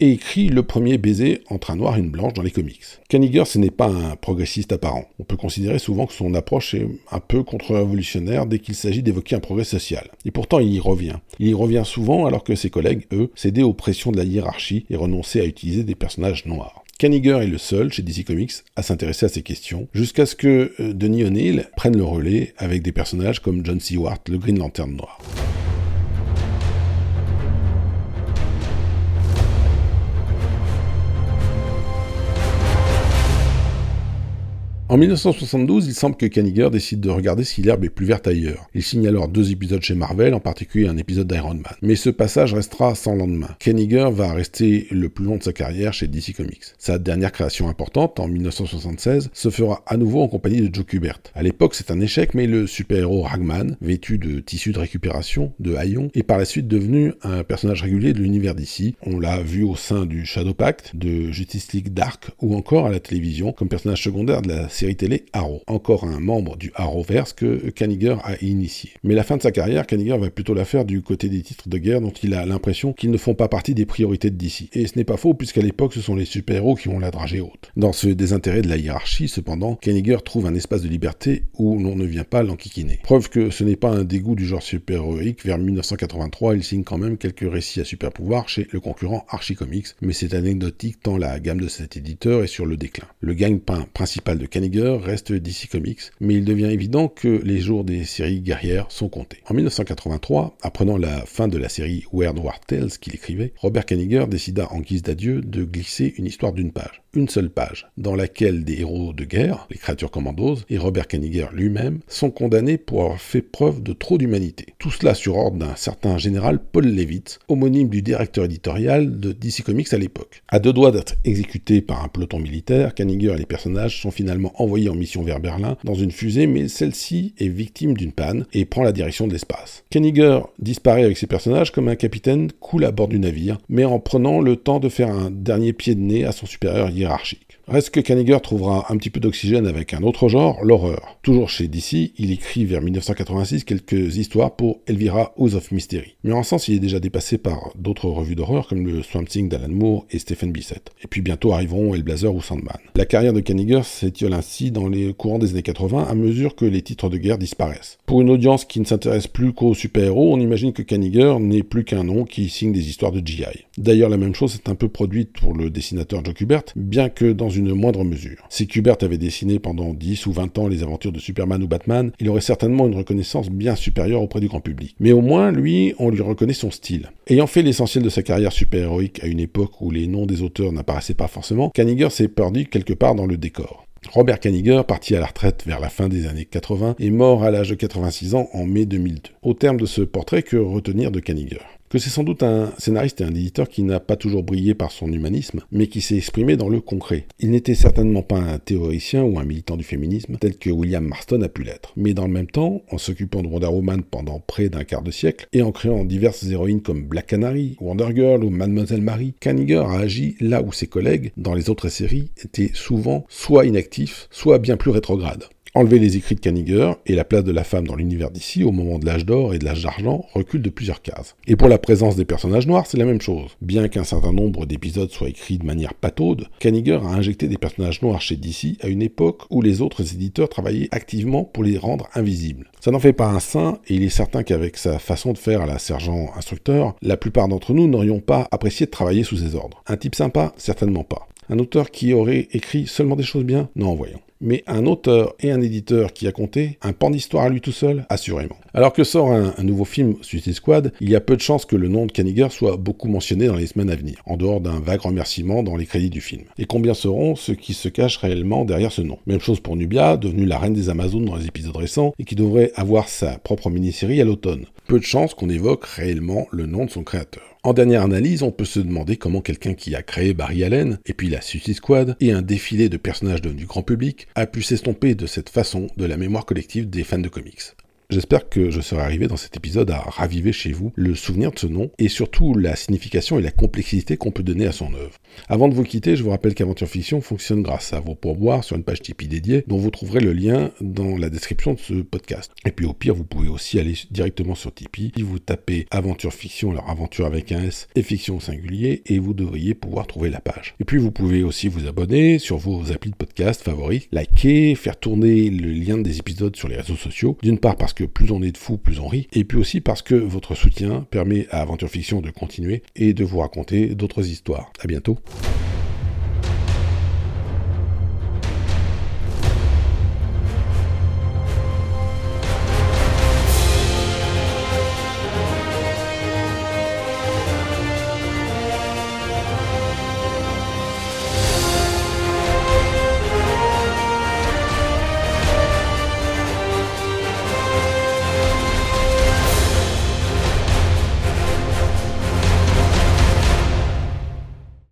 Et écrit le premier baiser entre un noir et une blanche dans les comics. Kaniger, ce n'est pas un progressiste apparent. On peut considérer souvent que son approche est un peu contre-révolutionnaire dès qu'il s'agit d'évoquer un progrès social. Et pourtant, il y revient. Il y revient souvent alors que ses collègues, eux, cédaient aux pressions de la hiérarchie et renonçaient à utiliser des personnages noirs. Kaniger est le seul chez DC Comics à s'intéresser à ces questions, jusqu'à ce que euh, Denis O'Neill prenne le relais avec des personnages comme John Seward, le Green Lantern noir. En 1972, il semble que Kaniger décide de regarder si l'herbe est plus verte ailleurs. Il signe alors deux épisodes chez Marvel, en particulier un épisode d'Iron Man. Mais ce passage restera sans lendemain. Kaniger va rester le plus long de sa carrière chez DC Comics. Sa dernière création importante, en 1976, se fera à nouveau en compagnie de Joe Kubert. À l'époque, c'est un échec, mais le super-héros Ragman, vêtu de tissus de récupération, de haillons, est par la suite devenu un personnage régulier de l'univers DC. On l'a vu au sein du Shadow Pact, de Justice League Dark, ou encore à la télévision comme personnage secondaire de la série télé Arrow, encore un membre du Arrowverse que Kaniger a initié. Mais la fin de sa carrière, Kaniger va plutôt la faire du côté des titres de guerre dont il a l'impression qu'ils ne font pas partie des priorités de DC. Et ce n'est pas faux puisqu'à l'époque ce sont les super-héros qui ont la dragée haute. Dans ce désintérêt de la hiérarchie, cependant, Kaniger trouve un espace de liberté où l'on ne vient pas l'enquiquiner. Preuve que ce n'est pas un dégoût du genre super-héroïque, vers 1983 il signe quand même quelques récits à super pouvoir chez le concurrent Archie Comics, mais c'est anecdotique tant la gamme de cet éditeur est sur le déclin. Le gagne-pain principal de Kaniger reste DC Comics, mais il devient évident que les jours des séries guerrières sont comptés. En 1983, apprenant la fin de la série Weird War Tales qu'il écrivait, Robert Kaniger décida en guise d'adieu de glisser une histoire d'une page, une seule page, dans laquelle des héros de guerre, les créatures commandos, et Robert Kaniger lui-même sont condamnés pour avoir fait preuve de trop d'humanité. Tout cela sur ordre d'un certain général Paul Levitt, homonyme du directeur éditorial de DC Comics à l'époque. À deux doigts d'être exécuté par un peloton militaire, Kaniger et les personnages sont finalement envoyés en mission vers Berlin dans une fusée, mais celle-ci est victime d'une panne et prend la direction de l'espace. Kaniger disparaît avec ses personnages comme un capitaine coule à bord du navire, mais en prenant le temps de faire un dernier pied de nez à son supérieur hiérarchique. Reste que Kaniger trouvera un petit peu d'oxygène avec un autre genre, l'horreur? Toujours chez DC, il écrit vers 1986 quelques histoires pour Elvira House of Mystery. Mais en sens, il est déjà dépassé par d'autres revues d'horreur comme le Swamp Thing d'Alan Moore et Stephen Bissett. Et puis bientôt arriveront Hellblazer ou Sandman. La carrière de Kaniger s'étiole ainsi dans les courants des années 80 à mesure que les titres de guerre disparaissent. Pour une audience qui ne s'intéresse plus qu'aux super-héros, on imagine que Kaniger n'est plus qu'un nom qui signe des histoires de GI. D'ailleurs, la même chose est un peu produite pour le dessinateur Joe Kubert, bien que dans une moindre mesure. Si Kubert avait dessiné pendant 10 ou 20 ans les aventures de Superman ou Batman, il aurait certainement une reconnaissance bien supérieure auprès du grand public. Mais au moins, lui, on lui reconnaît son style. Ayant fait l'essentiel de sa carrière super-héroïque à une époque où les noms des auteurs n'apparaissaient pas forcément, Kaniger s'est perdu quelque part dans le décor. Robert Kaniger, parti à la retraite vers la fin des années 80, est mort à l'âge de 86 ans en mai 2002. Au terme de ce portrait, que retenir de Kaniger? Que c'est sans doute un scénariste et un éditeur qui n'a pas toujours brillé par son humanisme, mais qui s'est exprimé dans le concret. Il n'était certainement pas un théoricien ou un militant du féminisme tel que William Marston a pu l'être. Mais dans le même temps, en s'occupant de Wonder Woman pendant près d'un quart de siècle, et en créant diverses héroïnes comme Black Canary, Wonder Girl ou Mademoiselle Marie, Kaniger a agi là où ses collègues, dans les autres séries, étaient souvent soit inactifs, soit bien plus rétrogrades. Enlever les écrits de Kaniger et la place de la femme dans l'univers d'ici au moment de l'âge d'or et de l'âge d'argent recule de plusieurs cases. Et pour la présence des personnages noirs, c'est la même chose. Bien qu'un certain nombre d'épisodes soient écrits de manière pataude, Kaniger a injecté des personnages noirs chez DC à une époque où les autres éditeurs travaillaient activement pour les rendre invisibles. Ça n'en fait pas un saint, et il est certain qu'avec sa façon de faire à la sergent instructeur, la plupart d'entre nous n'aurions pas apprécié de travailler sous ses ordres. Un type sympa? Certainement pas. Un auteur qui aurait écrit seulement des choses bien? Non, voyons mais un auteur et un éditeur qui a compté, un pan d'histoire à lui tout seul, assurément. Alors que sort un, nouveau film, Suicide Squad, il y a peu de chances que le nom de Kaniger soit beaucoup mentionné dans les semaines à venir, en dehors d'un vague remerciement dans les crédits du film. Et combien seront ceux qui se cachent réellement derrière ce nom? Même chose pour Nubia, devenue la reine des Amazones dans les épisodes récents, et qui devrait avoir sa propre mini-série à l'automne. Peu de chances qu'on évoque réellement le nom de son créateur. En dernière analyse, on peut se demander comment quelqu'un qui a créé Barry Allen, et puis la Suicide Squad, et un défilé de personnages devenus grand public, a pu s'estomper de cette façon de la mémoire collective des fans de comics. J'espère que je serai arrivé dans cet épisode à raviver chez vous le souvenir de ce nom et surtout la signification et la complexité qu'on peut donner à son œuvre. Avant de vous quitter, je vous rappelle qu'Aventure Fiction fonctionne grâce à vos pourboires sur une page Tipeee dédiée dont vous trouverez le lien dans la description de ce podcast. Et puis au pire, vous pouvez aussi aller directement sur Tipeee. Vous tapez Aventure Fiction, alors aventure avec un S et fiction au singulier et vous devriez pouvoir trouver la page. Et puis vous pouvez aussi vous abonner sur vos applis de podcast favoris, liker, faire tourner le lien des épisodes sur les réseaux sociaux. D'une part parce plus on est de fous, plus on rit, et puis aussi parce que votre soutien permet à Aventure Fiction de continuer et de vous raconter d'autres histoires. À bientôt.